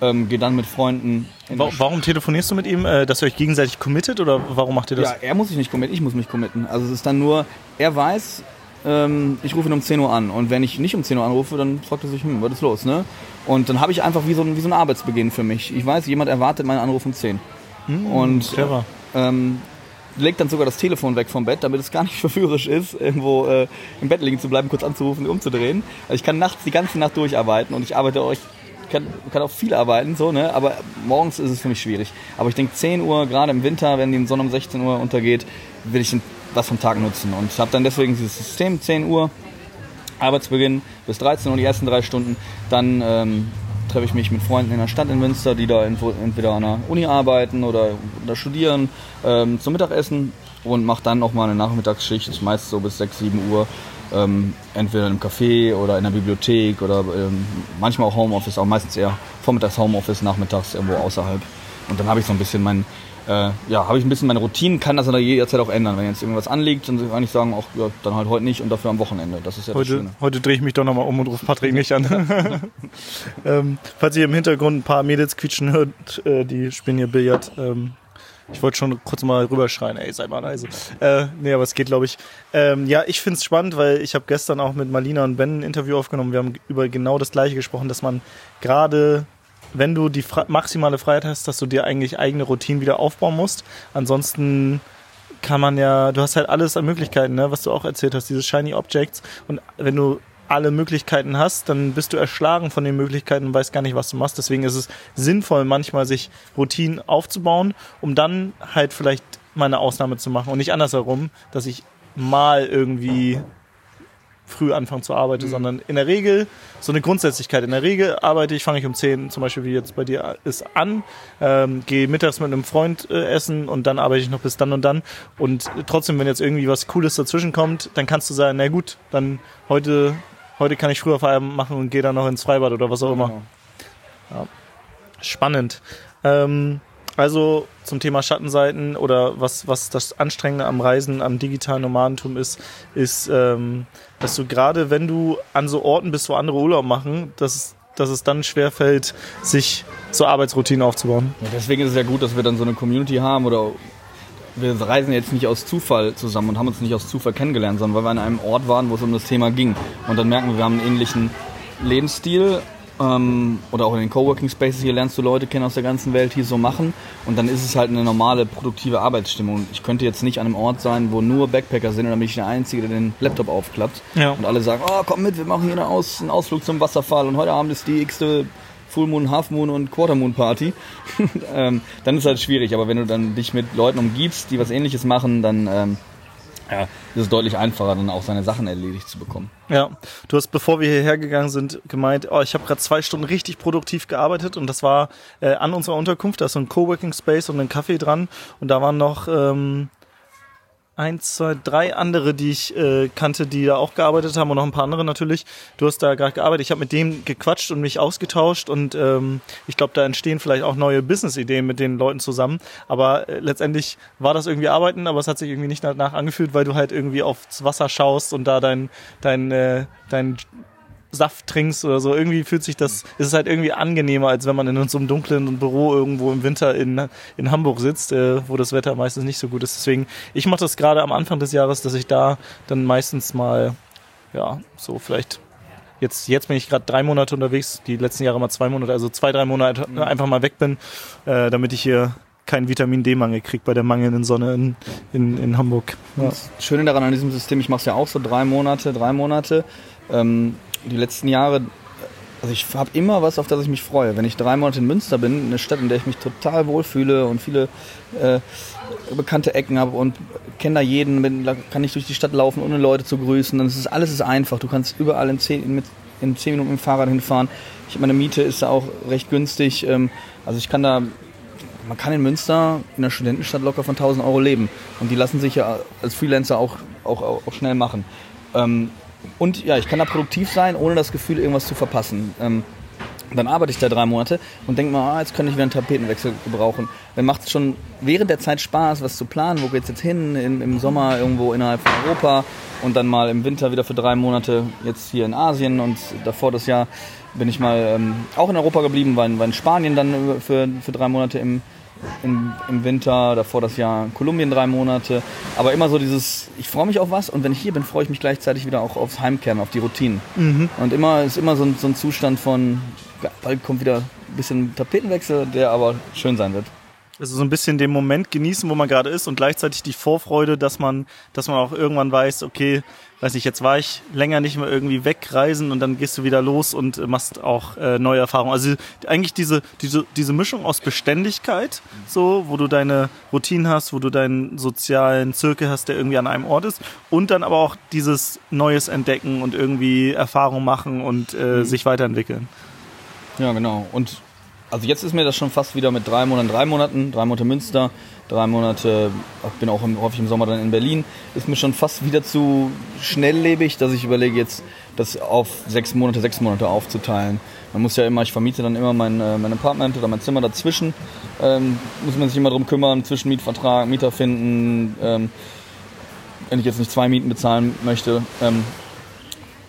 ähm, gehe dann mit Freunden Warum telefonierst du mit ihm, äh, dass ihr euch gegenseitig committet oder warum macht ihr das? Ja, er muss sich nicht committen, ich muss mich committen. Also es ist dann nur, er weiß, ähm, ich rufe ihn um 10 Uhr an. Und wenn ich nicht um 10 Uhr anrufe, dann fragt er sich, hm, was ist los, ne? Und dann habe ich einfach wie so, ein, wie so ein Arbeitsbeginn für mich. Ich weiß, jemand erwartet meinen Anruf um 10. und Clever. ähm, legt dann sogar das Telefon weg vom Bett, damit es gar nicht verführerisch ist, irgendwo äh, im Bett liegen zu bleiben, kurz anzurufen und umzudrehen. Also ich kann nachts die ganze Nacht durcharbeiten und ich arbeite ich kann, kann auch viel arbeiten, so, ne? aber morgens ist es für mich schwierig. Aber ich denke 10 Uhr, gerade im Winter, wenn die Sonne um 16 Uhr untergeht, will ich was vom Tag nutzen. Und ich habe dann deswegen dieses System, 10 Uhr, Arbeitsbeginn bis 13 Uhr, die ersten drei Stunden, dann ähm, treffe ich mich mit Freunden in der Stadt in Münster, die da entweder an der Uni arbeiten oder, oder studieren, ähm, zum Mittagessen und mache dann noch mal eine Nachmittagsschicht, meist so bis 6, 7 Uhr. Ähm, entweder im Café oder in der Bibliothek oder ähm, manchmal auch Homeoffice, aber meistens eher vormittags Homeoffice, nachmittags irgendwo außerhalb. Und dann habe ich so ein bisschen mein, äh, ja, habe ich ein bisschen meine Routinen, kann das dann jederzeit auch ändern. Wenn jetzt irgendwas anliegt, dann kann ich sagen, auch ja, dann halt heute nicht und dafür am Wochenende. Das ist ja heute, das Schöne. Heute drehe ich mich doch nochmal um und rufe Patrick nicht an. ähm, falls ihr im Hintergrund ein paar Mädels quietschen hört, äh, die spielen hier Billard. Ähm, ich wollte schon kurz mal rüberschreien, ey, sei mal leise. Äh, nee, aber es geht, glaube ich. Ähm, ja, ich finde es spannend, weil ich habe gestern auch mit Marlina und Ben ein Interview aufgenommen. Wir haben über genau das Gleiche gesprochen, dass man gerade wenn du die Fre maximale Freiheit hast, dass du dir eigentlich eigene Routinen wieder aufbauen musst. Ansonsten kann man ja, du hast halt alles an Möglichkeiten, ne, was du auch erzählt hast, diese Shiny Objects. Und wenn du alle Möglichkeiten hast, dann bist du erschlagen von den Möglichkeiten und weißt gar nicht, was du machst. Deswegen ist es sinnvoll, manchmal sich Routinen aufzubauen, um dann halt vielleicht mal eine Ausnahme zu machen und nicht andersherum, dass ich mal irgendwie früh anfangen zu arbeiten, mhm. sondern in der Regel so eine Grundsätzlichkeit. In der Regel arbeite ich, fange ich um 10 zum Beispiel, wie jetzt bei dir ist, an, ähm, gehe mittags mit einem Freund äh, essen und dann arbeite ich noch bis dann und dann. Und trotzdem, wenn jetzt irgendwie was Cooles dazwischen kommt, dann kannst du sagen, na gut, dann heute, heute kann ich früher Feierabend machen und gehe dann noch ins Freibad oder was auch immer. Genau. Ja. Spannend. Ähm, also zum Thema Schattenseiten oder was, was das Anstrengende am Reisen, am digitalen Nomadentum ist, ist, ähm, dass du gerade, wenn du an so Orten bist, wo andere Urlaub machen, dass, dass es dann schwerfällt, sich so Arbeitsroutinen aufzubauen. Ja, deswegen ist es ja gut, dass wir dann so eine Community haben oder wir reisen jetzt nicht aus Zufall zusammen und haben uns nicht aus Zufall kennengelernt, sondern weil wir an einem Ort waren, wo es um das Thema ging. Und dann merken wir, wir haben einen ähnlichen Lebensstil, ähm, oder auch in den Coworking Spaces, hier lernst du Leute kennen aus der ganzen Welt, die so machen. Und dann ist es halt eine normale, produktive Arbeitsstimmung. Ich könnte jetzt nicht an einem Ort sein, wo nur Backpacker sind und dann bin ich der Einzige, der den Laptop aufklappt. Ja. Und alle sagen, oh, komm mit, wir machen hier eine Aus einen Ausflug zum Wasserfall und heute Abend ist die x-te Full Moon, Half Moon und Quarter Moon Party. ähm, dann ist halt schwierig. Aber wenn du dann dich mit Leuten umgibst, die was ähnliches machen, dann ähm, ja, ist es deutlich einfacher, dann auch seine Sachen erledigt zu bekommen. Ja, du hast, bevor wir hierher gegangen sind, gemeint, oh, ich habe gerade zwei Stunden richtig produktiv gearbeitet und das war äh, an unserer Unterkunft, da ist so ein Coworking Space und ein Kaffee dran und da waren noch ähm, eins, zwei, drei andere, die ich äh, kannte, die da auch gearbeitet haben und noch ein paar andere natürlich. Du hast da gerade gearbeitet. Ich habe mit denen gequatscht und mich ausgetauscht und ähm, ich glaube, da entstehen vielleicht auch neue Business-Ideen mit den Leuten zusammen. Aber äh, letztendlich war das irgendwie Arbeiten, aber es hat sich irgendwie nicht danach angefühlt, weil du halt irgendwie aufs Wasser schaust und da dein, dein, äh, dein Saft trinkst oder so. Irgendwie fühlt sich das, ist es halt irgendwie angenehmer, als wenn man in so einem dunklen Büro irgendwo im Winter in, in Hamburg sitzt, äh, wo das Wetter meistens nicht so gut ist. Deswegen, ich mache das gerade am Anfang des Jahres, dass ich da dann meistens mal, ja, so vielleicht Jetzt, jetzt bin ich gerade drei Monate unterwegs, die letzten Jahre mal zwei Monate, also zwei, drei Monate mhm. einfach mal weg bin, äh, damit ich hier keinen Vitamin D-Mangel kriege bei der mangelnden Sonne in, in, in Hamburg. Ja. Das Schöne daran an diesem System, ich mache es ja auch so drei Monate, drei Monate. Ähm, die letzten Jahre, also ich habe immer was, auf das ich mich freue. Wenn ich drei Monate in Münster bin, eine Stadt, in der ich mich total wohlfühle und viele äh, bekannte Ecken habe und kenne da jeden, bin, kann ich durch die Stadt laufen, ohne Leute zu grüßen. Ist es, alles ist einfach. Du kannst überall in zehn, mit, in zehn Minuten mit dem Fahrrad hinfahren. Ich, meine Miete ist da auch recht günstig. Ähm, also ich kann da man kann in Münster in der Studentenstadt locker von 1000 Euro leben. Und die lassen sich ja als Freelancer auch, auch, auch schnell machen. Ähm, und ja, ich kann da produktiv sein, ohne das Gefühl, irgendwas zu verpassen. Ähm, dann arbeite ich da drei Monate und denke mal, ah, jetzt könnte ich wieder einen Tapetenwechsel gebrauchen. Dann macht es schon während der Zeit Spaß, was zu planen. Wo geht's jetzt hin? Im, Im Sommer irgendwo innerhalb von Europa und dann mal im Winter wieder für drei Monate jetzt hier in Asien und davor das Jahr bin ich mal ähm, auch in Europa geblieben, war in, war in Spanien dann für, für drei Monate im, im, im Winter, davor das Jahr in Kolumbien drei Monate. Aber immer so dieses, ich freue mich auf was und wenn ich hier bin, freue ich mich gleichzeitig wieder auch aufs Heimkehren, auf die Routinen. Mhm. Und immer ist immer so ein, so ein Zustand von, bald kommt wieder ein bisschen Tapetenwechsel, der aber schön sein wird. Also so ein bisschen den Moment genießen, wo man gerade ist und gleichzeitig die Vorfreude, dass man, dass man auch irgendwann weiß, okay, weiß ich, jetzt war ich länger nicht mehr irgendwie wegreisen und dann gehst du wieder los und machst auch äh, neue Erfahrungen. Also eigentlich diese, diese, diese Mischung aus Beständigkeit, so, wo du deine Routinen hast, wo du deinen sozialen Zirkel hast, der irgendwie an einem Ort ist und dann aber auch dieses Neues entdecken und irgendwie Erfahrung machen und äh, mhm. sich weiterentwickeln. Ja, genau. Und also jetzt ist mir das schon fast wieder mit drei Monaten, drei Monaten, drei Monate Münster, drei Monate, ich bin auch häufig im Sommer dann in Berlin, ist mir schon fast wieder zu schnelllebig, dass ich überlege jetzt, das auf sechs Monate, sechs Monate aufzuteilen. Man muss ja immer, ich vermiete dann immer mein, äh, mein Apartment oder mein Zimmer dazwischen, ähm, muss man sich immer drum kümmern, Zwischenmietvertrag, Mieter finden, ähm, wenn ich jetzt nicht zwei Mieten bezahlen möchte. Ähm,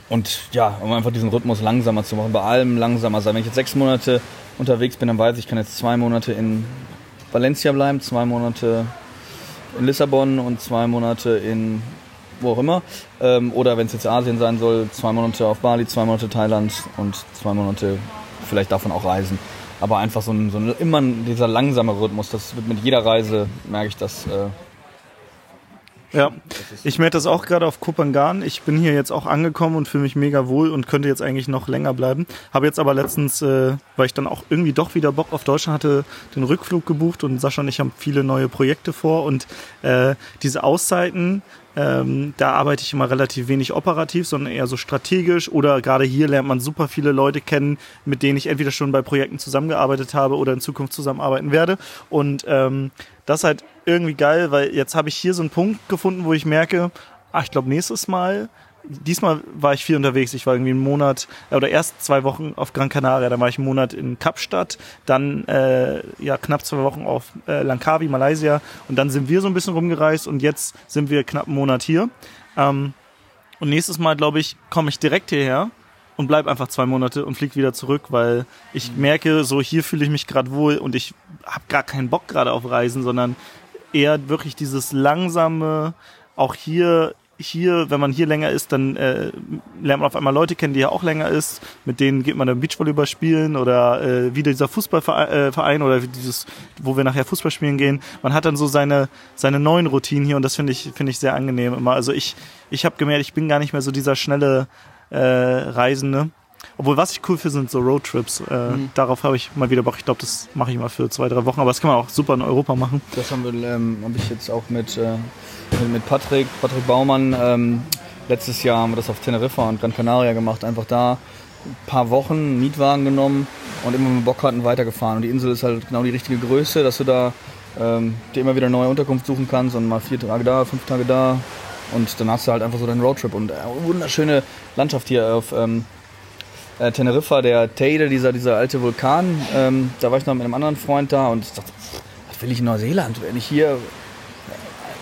und ja, um einfach diesen Rhythmus langsamer zu machen, bei allem langsamer sein. Wenn ich jetzt sechs Monate unterwegs bin, dann weiß ich, ich kann jetzt zwei Monate in Valencia bleiben, zwei Monate in Lissabon und zwei Monate in wo auch immer. Ähm, oder wenn es jetzt Asien sein soll, zwei Monate auf Bali, zwei Monate Thailand und zwei Monate vielleicht davon auch reisen. Aber einfach so ein, so ein immer dieser langsame Rhythmus, das wird mit jeder Reise, merke ich das. Äh, ja, ich merke das auch gerade auf Kopangan. Ich bin hier jetzt auch angekommen und fühle mich mega wohl und könnte jetzt eigentlich noch länger bleiben. Habe jetzt aber letztens, äh, weil ich dann auch irgendwie doch wieder Bock auf Deutschland hatte, den Rückflug gebucht und Sascha und ich haben viele neue Projekte vor und äh, diese Auszeiten ähm, da arbeite ich immer relativ wenig operativ, sondern eher so strategisch. Oder gerade hier lernt man super viele Leute kennen, mit denen ich entweder schon bei Projekten zusammengearbeitet habe oder in Zukunft zusammenarbeiten werde. Und ähm, das ist halt irgendwie geil, weil jetzt habe ich hier so einen Punkt gefunden, wo ich merke, ach, ich glaube nächstes Mal diesmal war ich viel unterwegs. Ich war irgendwie einen Monat äh, oder erst zwei Wochen auf Gran Canaria. Dann war ich einen Monat in Kapstadt, dann äh, ja knapp zwei Wochen auf äh, Langkawi, Malaysia. Und dann sind wir so ein bisschen rumgereist und jetzt sind wir knapp einen Monat hier. Ähm, und nächstes Mal, glaube ich, komme ich direkt hierher und bleib einfach zwei Monate und flieg wieder zurück, weil ich merke, so hier fühle ich mich gerade wohl und ich habe gar keinen Bock gerade auf Reisen, sondern eher wirklich dieses langsame, auch hier hier, wenn man hier länger ist, dann äh, lernt man auf einmal Leute kennen, die ja auch länger ist. Mit denen geht man dann Beachvolleyball spielen oder äh, wieder dieser Fußballverein äh, oder dieses, wo wir nachher Fußball spielen gehen. Man hat dann so seine seine neuen Routinen hier und das finde ich finde ich sehr angenehm immer. Also ich ich habe gemerkt, ich bin gar nicht mehr so dieser schnelle äh, Reisende. Obwohl, was ich cool finde, sind so Roadtrips. Äh, mhm. Darauf habe ich mal wieder Bock. Ich glaube, das mache ich mal für zwei, drei Wochen. Aber das kann man auch super in Europa machen. Das haben wir, ähm, habe ich jetzt auch mit, äh, mit Patrick, Patrick Baumann. Ähm, letztes Jahr haben wir das auf Teneriffa und Gran Canaria gemacht. Einfach da ein paar Wochen Mietwagen genommen und immer, wir Bock hatten, weitergefahren. Und die Insel ist halt genau die richtige Größe, dass du da ähm, dir immer wieder neue Unterkunft suchen kannst und mal vier Tage da, fünf Tage da. Und dann hast du halt einfach so deinen Roadtrip und äh, wunderschöne Landschaft hier auf ähm, äh, Teneriffa, der Teide, dieser, dieser alte Vulkan. Ähm, da war ich noch mit einem anderen Freund da und ich dachte, was will ich in Neuseeland, wenn ich hier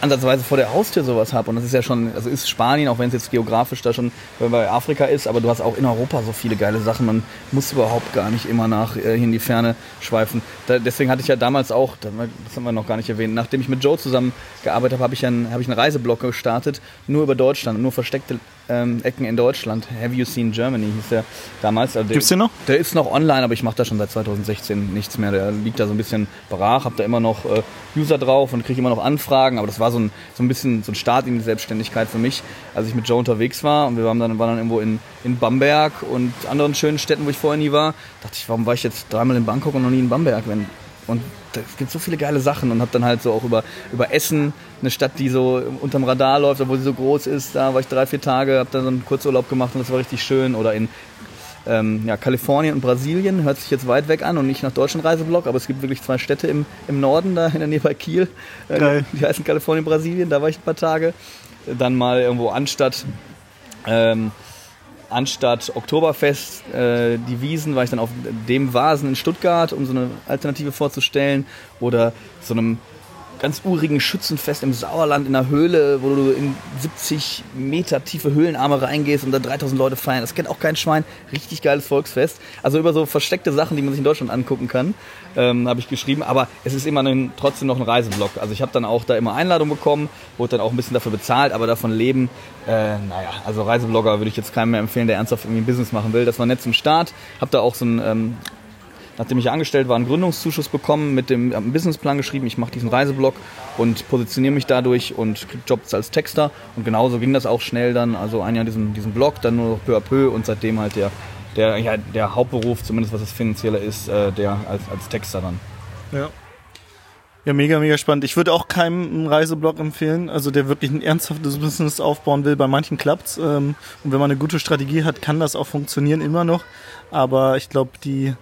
ansatzweise vor der Haustür sowas habe. Und das ist ja schon, also ist Spanien, auch wenn es jetzt geografisch da schon bei Afrika ist, aber du hast auch in Europa so viele geile Sachen. Man muss überhaupt gar nicht immer nach äh, in die Ferne schweifen. Da, deswegen hatte ich ja damals auch, das haben wir noch gar nicht erwähnt, nachdem ich mit Joe zusammen gearbeitet habe, habe ich, einen, hab ich einen Reiseblock gestartet, nur über Deutschland, nur versteckte ähm, Ecken in Deutschland. Have You Seen Germany hieß der damals. Also Gibt's den noch? Der ist noch online, aber ich mache da schon seit 2016 nichts mehr. Der liegt da so ein bisschen brach, habe da immer noch äh, User drauf und kriege immer noch Anfragen, aber das war so ein, so ein bisschen so ein Start in die Selbstständigkeit für mich, als ich mit Joe unterwegs war und wir waren dann, waren dann irgendwo in, in Bamberg und anderen schönen Städten, wo ich vorher nie war. dachte ich, warum war ich jetzt dreimal in Bangkok und noch nie in Bamberg? Wenn, und es gibt so viele geile Sachen und habe dann halt so auch über, über Essen, eine Stadt, die so unterm Radar läuft, obwohl sie so groß ist, da war ich drei, vier Tage, habe dann so einen Kurzurlaub gemacht und das war richtig schön. Oder in ähm, ja, Kalifornien und Brasilien, hört sich jetzt weit weg an und nicht nach deutschen Reiseblock, aber es gibt wirklich zwei Städte im, im Norden, da in der Nähe bei Kiel, äh, die heißen Kalifornien, Brasilien, da war ich ein paar Tage. Dann mal irgendwo anstatt ähm, anstatt Oktoberfest, äh, die Wiesen, war ich dann auf dem Vasen in Stuttgart, um so eine Alternative vorzustellen. Oder so einem ganz urigen Schützenfest im Sauerland in einer Höhle, wo du in 70 Meter tiefe Höhlenarme reingehst und da 3000 Leute feiern. Das kennt auch kein Schwein. Richtig geiles Volksfest. Also über so versteckte Sachen, die man sich in Deutschland angucken kann, ähm, habe ich geschrieben. Aber es ist immer ein, trotzdem noch ein Reiseblog. Also ich habe dann auch da immer Einladungen bekommen, wurde dann auch ein bisschen dafür bezahlt, aber davon leben, äh, naja, also Reiseblogger würde ich jetzt keinem mehr empfehlen, der ernsthaft irgendwie ein Business machen will. Das war nett zum Start. Habe da auch so ein ähm, nachdem ich angestellt war, einen Gründungszuschuss bekommen, mit dem einen Businessplan geschrieben, ich mache diesen Reiseblog und positioniere mich dadurch und kriege Jobs als Texter. Und genauso ging das auch schnell dann, also ein Jahr diesen, diesen Blog, dann nur noch peu à peu und seitdem halt der, der, ja, der Hauptberuf, zumindest was das Finanzielle ist, äh, der als, als Texter dann. Ja. Ja, mega, mega spannend. Ich würde auch keinem einen Reiseblog empfehlen, also der wirklich ein ernsthaftes Business aufbauen will. Bei manchen klappt's. Ähm, und wenn man eine gute Strategie hat, kann das auch funktionieren immer noch. Aber ich glaube, die,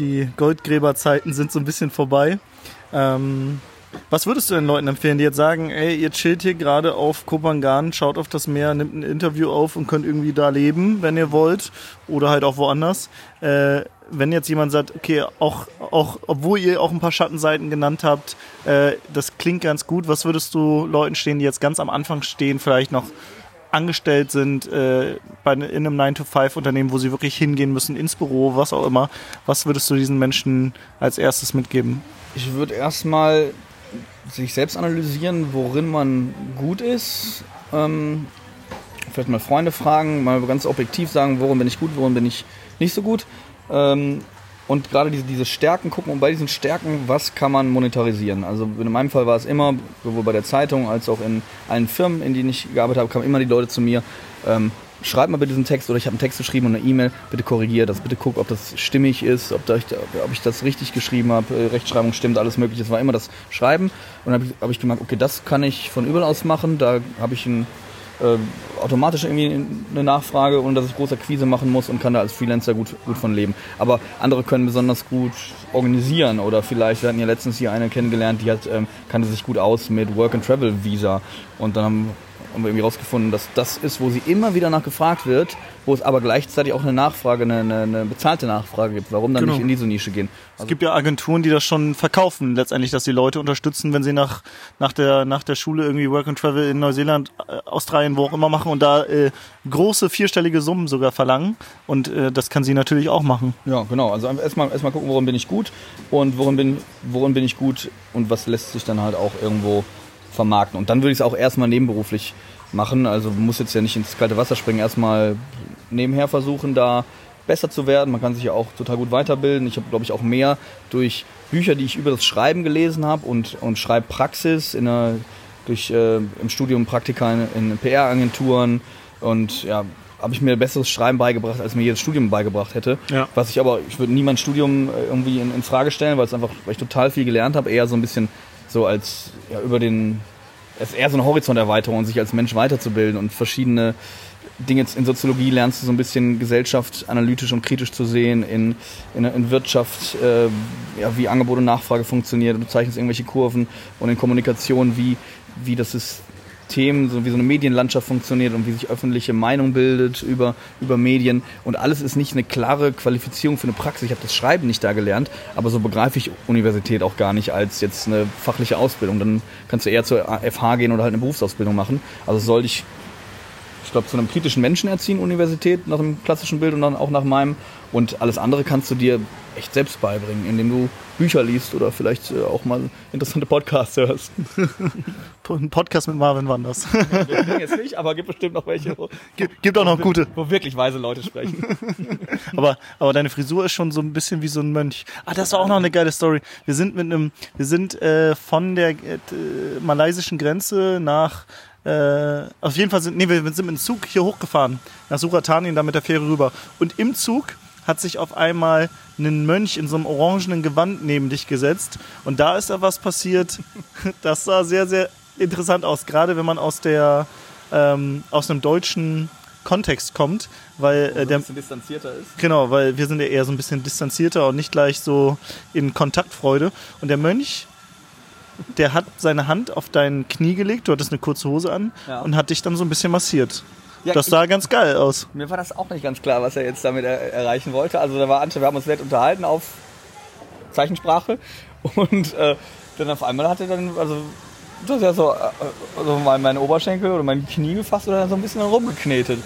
die Goldgräberzeiten sind so ein bisschen vorbei. Ähm, was würdest du den Leuten empfehlen, die jetzt sagen, ey, ihr chillt hier gerade auf Kopangan, schaut auf das Meer, nimmt ein Interview auf und könnt irgendwie da leben, wenn ihr wollt, oder halt auch woanders. Äh, wenn jetzt jemand sagt, okay, auch, auch, obwohl ihr auch ein paar Schattenseiten genannt habt, äh, das klingt ganz gut, was würdest du Leuten stehen, die jetzt ganz am Anfang stehen, vielleicht noch angestellt sind äh, bei, in einem 9-to-5-Unternehmen, wo sie wirklich hingehen müssen, ins Büro, was auch immer. Was würdest du diesen Menschen als erstes mitgeben? Ich würde erstmal sich selbst analysieren, worin man gut ist. Ähm, vielleicht mal Freunde fragen, mal ganz objektiv sagen, worin bin ich gut, worin bin ich nicht so gut. Ähm, und gerade diese, diese Stärken gucken und bei diesen Stärken, was kann man monetarisieren? Also in meinem Fall war es immer, sowohl bei der Zeitung als auch in allen Firmen, in denen ich gearbeitet habe, kamen immer die Leute zu mir, ähm, schreib mal bitte diesen Text oder ich habe einen Text geschrieben und eine E-Mail, bitte korrigier das, bitte guck, ob das stimmig ist, ob, da ich, ob ich das richtig geschrieben habe, äh, Rechtschreibung stimmt, alles mögliche. Es war immer das Schreiben und dann habe ich, hab ich gemerkt, okay, das kann ich von überall aus machen, da habe ich ein äh, automatisch irgendwie eine Nachfrage, ohne dass ich große Akquise machen muss und kann da als Freelancer gut, gut von leben. Aber andere können besonders gut organisieren oder vielleicht, wir hatten ja letztens hier eine kennengelernt, die hat, ähm, kannte sich gut aus mit Work-and-Travel-Visa und dann haben haben wir irgendwie rausgefunden, dass das ist, wo sie immer wieder nachgefragt wird, wo es aber gleichzeitig auch eine Nachfrage, eine, eine, eine bezahlte Nachfrage gibt. Warum dann genau. nicht in diese Nische gehen? Also es gibt ja Agenturen, die das schon verkaufen, letztendlich, dass die Leute unterstützen, wenn sie nach, nach, der, nach der Schule irgendwie Work and Travel in Neuseeland, äh, Australien, wo auch immer machen und da äh, große vierstellige Summen sogar verlangen. Und äh, das kann sie natürlich auch machen. Ja, genau. Also erstmal erstmal gucken, worin bin ich gut und worin bin, worin bin ich gut und was lässt sich dann halt auch irgendwo vermarkten. Und dann würde ich es auch erstmal nebenberuflich machen. Also muss jetzt ja nicht ins kalte Wasser springen, erstmal nebenher versuchen, da besser zu werden. Man kann sich ja auch total gut weiterbilden. Ich habe, glaube ich, auch mehr durch Bücher, die ich über das Schreiben gelesen habe und, und Schreibpraxis in einer, durch äh, im Studium Praktika in, in PR-Agenturen und ja, habe ich mir besseres Schreiben beigebracht, als mir jedes Studium beigebracht hätte. Ja. Was ich aber, ich würde niemand Studium äh, irgendwie in, in Frage stellen, weil es einfach, weil ich total viel gelernt habe, eher so ein bisschen so als ja, über den, es ist eher so eine Horizonterweiterung, sich als Mensch weiterzubilden und verschiedene Dinge. In Soziologie lernst du so ein bisschen Gesellschaft analytisch und kritisch zu sehen, in, in, in Wirtschaft, äh, ja, wie Angebot und Nachfrage funktioniert, du zeichnest irgendwelche Kurven und in Kommunikation, wie, wie das ist, Themen, so wie so eine Medienlandschaft funktioniert und wie sich öffentliche Meinung bildet über, über Medien. Und alles ist nicht eine klare Qualifizierung für eine Praxis. Ich habe das Schreiben nicht da gelernt, aber so begreife ich Universität auch gar nicht als jetzt eine fachliche Ausbildung. Dann kannst du eher zur FH gehen oder halt eine Berufsausbildung machen. Also sollte ich ich glaube, zu einem kritischen Menschen erziehen, Universität, nach dem klassischen Bild und dann auch nach meinem. Und alles andere kannst du dir echt selbst beibringen, indem du Bücher liest oder vielleicht äh, auch mal interessante Podcasts hörst. Ein Podcast mit Marvin Wanders. jetzt nicht, aber gibt bestimmt noch welche. Wo, gibt, gibt auch noch gute. Wo wirklich weise Leute sprechen. aber, aber deine Frisur ist schon so ein bisschen wie so ein Mönch. Ah, das war auch noch eine geile Story. Wir sind mit einem, wir sind äh, von der äh, malaysischen Grenze nach äh, auf jeden Fall sind, nee, wir sind mit dem Zug hier hochgefahren, nach Suratanien, da mit der Fähre rüber. Und im Zug hat sich auf einmal ein Mönch in so einem orangenen Gewand neben dich gesetzt. Und da ist da was passiert. Das sah sehr, sehr interessant aus, gerade wenn man aus der, ähm, aus einem deutschen Kontext kommt, weil äh, der ein bisschen distanzierter ist. Genau, weil wir sind ja eher so ein bisschen distanzierter und nicht gleich so in Kontaktfreude. Und der Mönch der hat seine Hand auf dein Knie gelegt, du hattest eine kurze Hose an ja. und hat dich dann so ein bisschen massiert. Ja, das sah ich, ganz geil aus. Mir war das auch nicht ganz klar, was er jetzt damit er erreichen wollte. Also da war Antje, wir haben uns nett unterhalten auf Zeichensprache und äh, dann auf einmal hat er dann, also das ist ja so, äh, also mein, Oberschenkel oder mein Knie gefasst oder so ein bisschen rumgeknetet.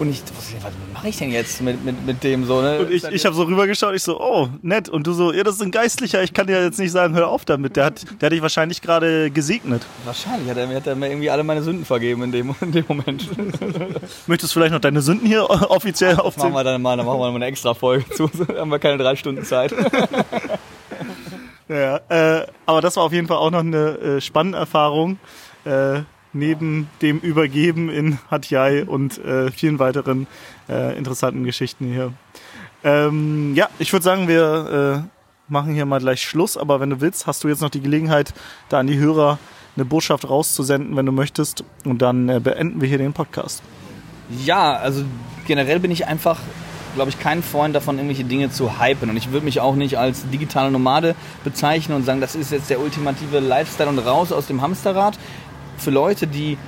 Und ich, was mache ich denn jetzt mit, mit, mit dem so, ne? Und ich, ich habe so rübergeschaut, ich so, oh, nett. Und du so, ja, das ist ein Geistlicher, ich kann dir jetzt nicht sagen, hör auf damit. Der hat, der hat dich wahrscheinlich gerade gesegnet. Wahrscheinlich hat er, hat er mir irgendwie alle meine Sünden vergeben in dem, in dem Moment. Möchtest du vielleicht noch deine Sünden hier offiziell Ach, aufzählen? Machen wir dann mal, dann machen wir mal eine extra Folge zu. Dann haben wir keine drei Stunden Zeit. ja, äh, aber das war auf jeden Fall auch noch eine äh, spannende Erfahrung. Äh, neben dem Übergeben in Hatjai und äh, vielen weiteren äh, interessanten Geschichten hier. Ähm, ja, ich würde sagen, wir äh, machen hier mal gleich Schluss, aber wenn du willst, hast du jetzt noch die Gelegenheit, da an die Hörer eine Botschaft rauszusenden, wenn du möchtest. Und dann äh, beenden wir hier den Podcast. Ja, also generell bin ich einfach, glaube ich, kein Freund davon, irgendwelche Dinge zu hypen. Und ich würde mich auch nicht als digitale Nomade bezeichnen und sagen, das ist jetzt der ultimative Lifestyle und raus aus dem Hamsterrad. Für Leute, die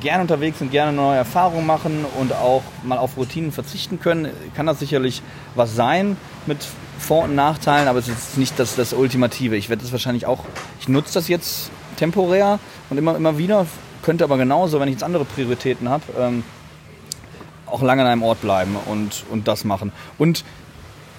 gerne unterwegs sind, gerne neue Erfahrungen machen und auch mal auf Routinen verzichten können, kann das sicherlich was sein mit Vor- und Nachteilen, aber es ist nicht das, das Ultimative. Ich werde das wahrscheinlich auch, ich nutze das jetzt temporär und immer, immer wieder, könnte aber genauso, wenn ich jetzt andere Prioritäten habe, ähm, auch lange an einem Ort bleiben und, und das machen. Und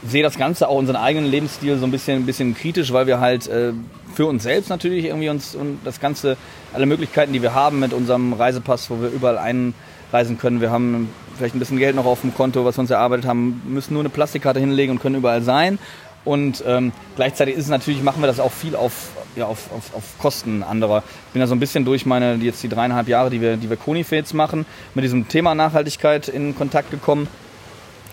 sehe das Ganze auch unseren eigenen Lebensstil so ein bisschen, ein bisschen kritisch, weil wir halt äh, für uns selbst natürlich irgendwie uns und das Ganze, alle Möglichkeiten, die wir haben mit unserem Reisepass, wo wir überall einreisen können. Wir haben vielleicht ein bisschen Geld noch auf dem Konto, was wir uns erarbeitet haben, müssen nur eine Plastikkarte hinlegen und können überall sein. Und ähm, gleichzeitig ist es natürlich, machen wir das auch viel auf, ja, auf, auf, auf Kosten anderer. Ich bin ja so ein bisschen durch meine, jetzt die dreieinhalb Jahre, die wir, die wir Conifades machen, mit diesem Thema Nachhaltigkeit in Kontakt gekommen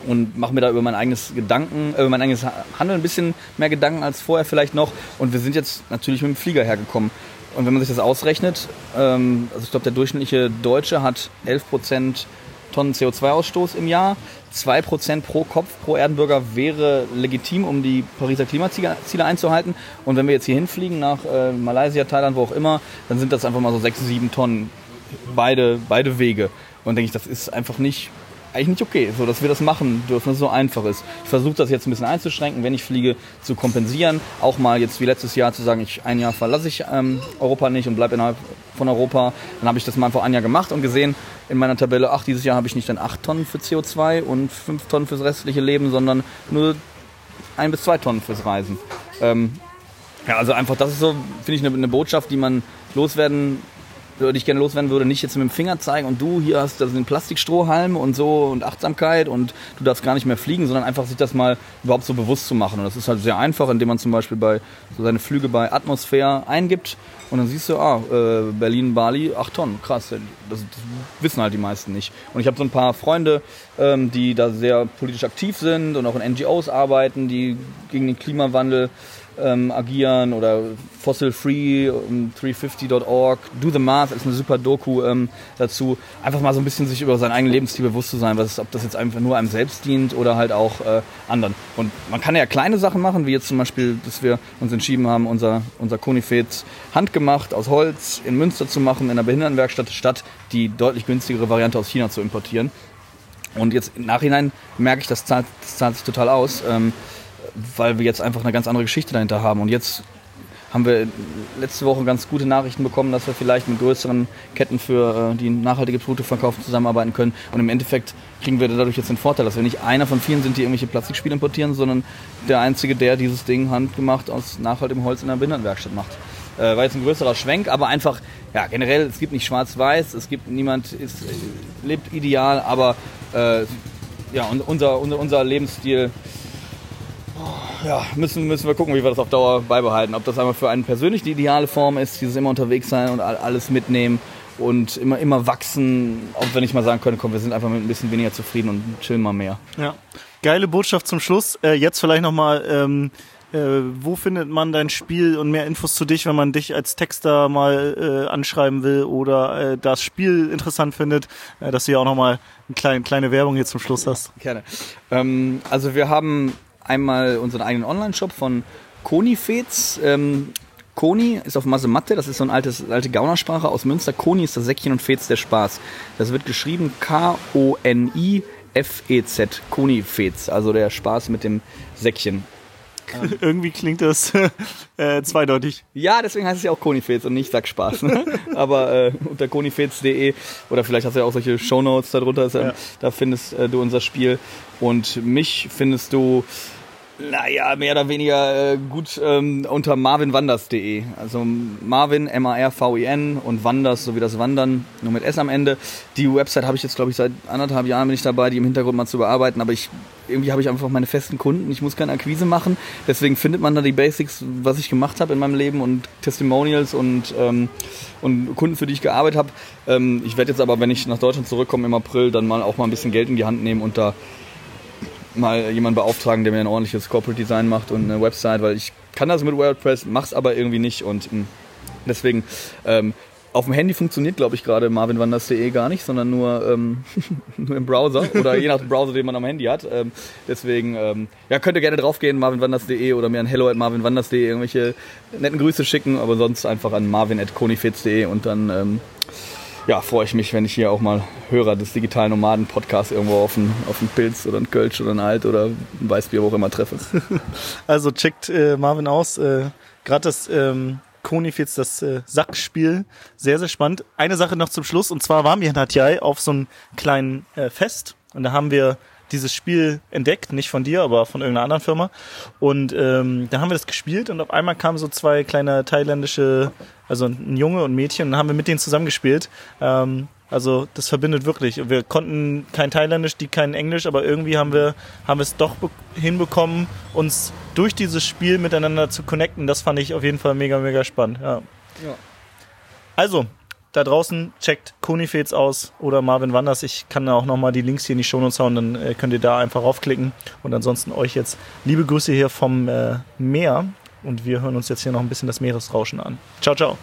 und mache mir da über mein eigenes Gedanken, über mein eigenes Handeln ein bisschen mehr Gedanken als vorher vielleicht noch. Und wir sind jetzt natürlich mit dem Flieger hergekommen. Und wenn man sich das ausrechnet, ähm, also ich glaube, der durchschnittliche Deutsche hat 11 Prozent Tonnen CO2-Ausstoß im Jahr. 2% pro Kopf pro Erdenbürger wäre legitim, um die Pariser Klimaziele einzuhalten. Und wenn wir jetzt hier hinfliegen nach äh, Malaysia, Thailand, wo auch immer, dann sind das einfach mal so 6, 7 Tonnen beide, beide Wege. Und denke ich, das ist einfach nicht eigentlich nicht okay, so dass wir das machen dürfen, dass es so einfach ist. Ich versuche das jetzt ein bisschen einzuschränken, wenn ich fliege, zu kompensieren. Auch mal jetzt wie letztes Jahr zu sagen, ich ein Jahr verlasse ich ähm, Europa nicht und bleibe innerhalb von Europa. Dann habe ich das mal vor ein Jahr gemacht und gesehen in meiner Tabelle, ach, dieses Jahr habe ich nicht dann 8 Tonnen für CO2 und 5 Tonnen fürs restliche Leben, sondern nur ein bis zwei Tonnen fürs Reisen. Ähm, ja, also einfach, das ist so, finde ich, eine, eine Botschaft, die man loswerden würde ich gerne loswerden würde, nicht jetzt mit dem Finger zeigen und du hier hast das den Plastikstrohhalm und so und Achtsamkeit und du darfst gar nicht mehr fliegen, sondern einfach sich das mal überhaupt so bewusst zu machen. Und das ist halt sehr einfach, indem man zum Beispiel bei so seine Flüge bei Atmosphäre eingibt und dann siehst du, ah, äh, Berlin, Bali, 8 Tonnen, krass. Das, das, wissen halt die meisten nicht. Und ich habe so ein paar Freunde, ähm, die da sehr politisch aktiv sind und auch in NGOs arbeiten, die gegen den Klimawandel ähm, agieren oder Fossil Free, 350.org, Do the Math ist eine super Doku ähm, dazu. Einfach mal so ein bisschen sich über sein eigenes Lebensstil bewusst zu sein, was, ob das jetzt einfach nur einem selbst dient oder halt auch äh, anderen. Und man kann ja kleine Sachen machen, wie jetzt zum Beispiel, dass wir uns entschieden haben, unser, unser Konifet handgemacht aus Holz in Münster zu machen, in einer Behindertenwerkstatt, statt die deutlich günstigere Variante aus China zu importieren. Und jetzt im Nachhinein merke ich, das zahlt, das zahlt sich total aus. Ähm, weil wir jetzt einfach eine ganz andere Geschichte dahinter haben. Und jetzt haben wir letzte Woche ganz gute Nachrichten bekommen, dass wir vielleicht mit größeren Ketten für äh, die nachhaltige Produkte verkaufen zusammenarbeiten können. Und im Endeffekt kriegen wir dadurch jetzt den Vorteil, dass wir nicht einer von vielen sind, die irgendwelche Plastikspiele importieren, sondern der einzige, der dieses Ding handgemacht aus nachhaltigem Holz in einer Behindertenwerkstatt macht. Äh, war jetzt ein größerer Schwenk, aber einfach, ja, generell, es gibt nicht schwarz-weiß, es gibt niemand, ist, lebt ideal, aber äh, ja, unser, unser, unser Lebensstil ja, müssen, müssen wir gucken, wie wir das auf Dauer beibehalten. Ob das einmal für einen persönlich die ideale Form ist, dieses immer unterwegs sein und alles mitnehmen und immer, immer wachsen, auch wenn ich mal sagen könnte, komm, wir sind einfach mit ein bisschen weniger zufrieden und chillen mal mehr. Ja, geile Botschaft zum Schluss. Äh, jetzt vielleicht nochmal, ähm, äh, wo findet man dein Spiel und mehr Infos zu dich, wenn man dich als Texter mal äh, anschreiben will oder äh, das Spiel interessant findet, äh, dass du ja auch nochmal eine kleine, kleine Werbung hier zum Schluss hast. Gerne. Ähm, also wir haben einmal unseren eigenen Online-Shop von Konifez. Ähm, Koni ist auf Masematte, das ist so eine altes, alte Gaunersprache aus Münster. Koni ist das Säckchen und Fez der Spaß. Das wird geschrieben K-O-N-I-F-E-Z. Konifez, also der Spaß mit dem Säckchen. Irgendwie klingt das äh, zweideutig. Ja, deswegen heißt es ja auch Konifez und nicht Sackspaß. Ne? Aber äh, unter konifez.de oder vielleicht hast du ja auch solche Shownotes darunter, ja. da findest äh, du unser Spiel. Und mich findest du naja, mehr oder weniger äh, gut ähm, unter marvinwanders.de. Also Marvin, M-A-R-V-I-N und Wanders, so wie das Wandern, nur mit S am Ende. Die Website habe ich jetzt, glaube ich, seit anderthalb Jahren bin ich dabei, die im Hintergrund mal zu bearbeiten, aber ich irgendwie habe ich einfach meine festen Kunden. Ich muss keine Akquise machen. Deswegen findet man da die Basics, was ich gemacht habe in meinem Leben und Testimonials und, ähm, und Kunden, für die ich gearbeitet habe. Ähm, ich werde jetzt aber, wenn ich nach Deutschland zurückkomme im April, dann mal auch mal ein bisschen Geld in die Hand nehmen und da mal jemanden beauftragen, der mir ein ordentliches Corporate Design macht und eine Website, weil ich kann das mit WordPress, mach's aber irgendwie nicht und hm, deswegen ähm, auf dem Handy funktioniert, glaube ich, gerade marvinwanders.de gar nicht, sondern nur, ähm, nur im Browser oder je nach Browser, den man am Handy hat. Ähm, deswegen, ähm, ja, könnt ihr gerne draufgehen, marvinwanders.de oder mir an hello at marvinwanders.de irgendwelche netten Grüße schicken, aber sonst einfach an marvin.konifitz.de und dann ähm, ja, freue ich mich, wenn ich hier auch mal Hörer des digitalen Nomaden-Podcasts irgendwo auf einen, auf Pilz oder einen Kölsch oder einen Alt oder ein Weißbier, wo auch immer treffe. Also checkt äh, Marvin aus. Äh, Gerade das ähm, Konifitz, das äh, Sackspiel, sehr, sehr spannend. Eine Sache noch zum Schluss, und zwar waren wir in Hatjai auf so einem kleinen äh, Fest und da haben wir dieses Spiel entdeckt, nicht von dir, aber von irgendeiner anderen Firma. Und ähm, da haben wir das gespielt und auf einmal kamen so zwei kleine thailändische, also ein Junge und ein Mädchen, und dann haben wir mit denen zusammengespielt. Ähm, also das verbindet wirklich. Wir konnten kein Thailändisch, die kein Englisch, aber irgendwie haben wir, haben wir es doch hinbekommen, uns durch dieses Spiel miteinander zu connecten. Das fand ich auf jeden Fall mega, mega spannend. Ja. ja. Also, da draußen checkt Konifets aus oder Marvin Wanders. Ich kann da auch nochmal die Links hier in die Shownotes hauen, dann äh, könnt ihr da einfach raufklicken. Und ansonsten euch jetzt liebe Grüße hier vom äh, Meer. Und wir hören uns jetzt hier noch ein bisschen das Meeresrauschen an. Ciao, ciao.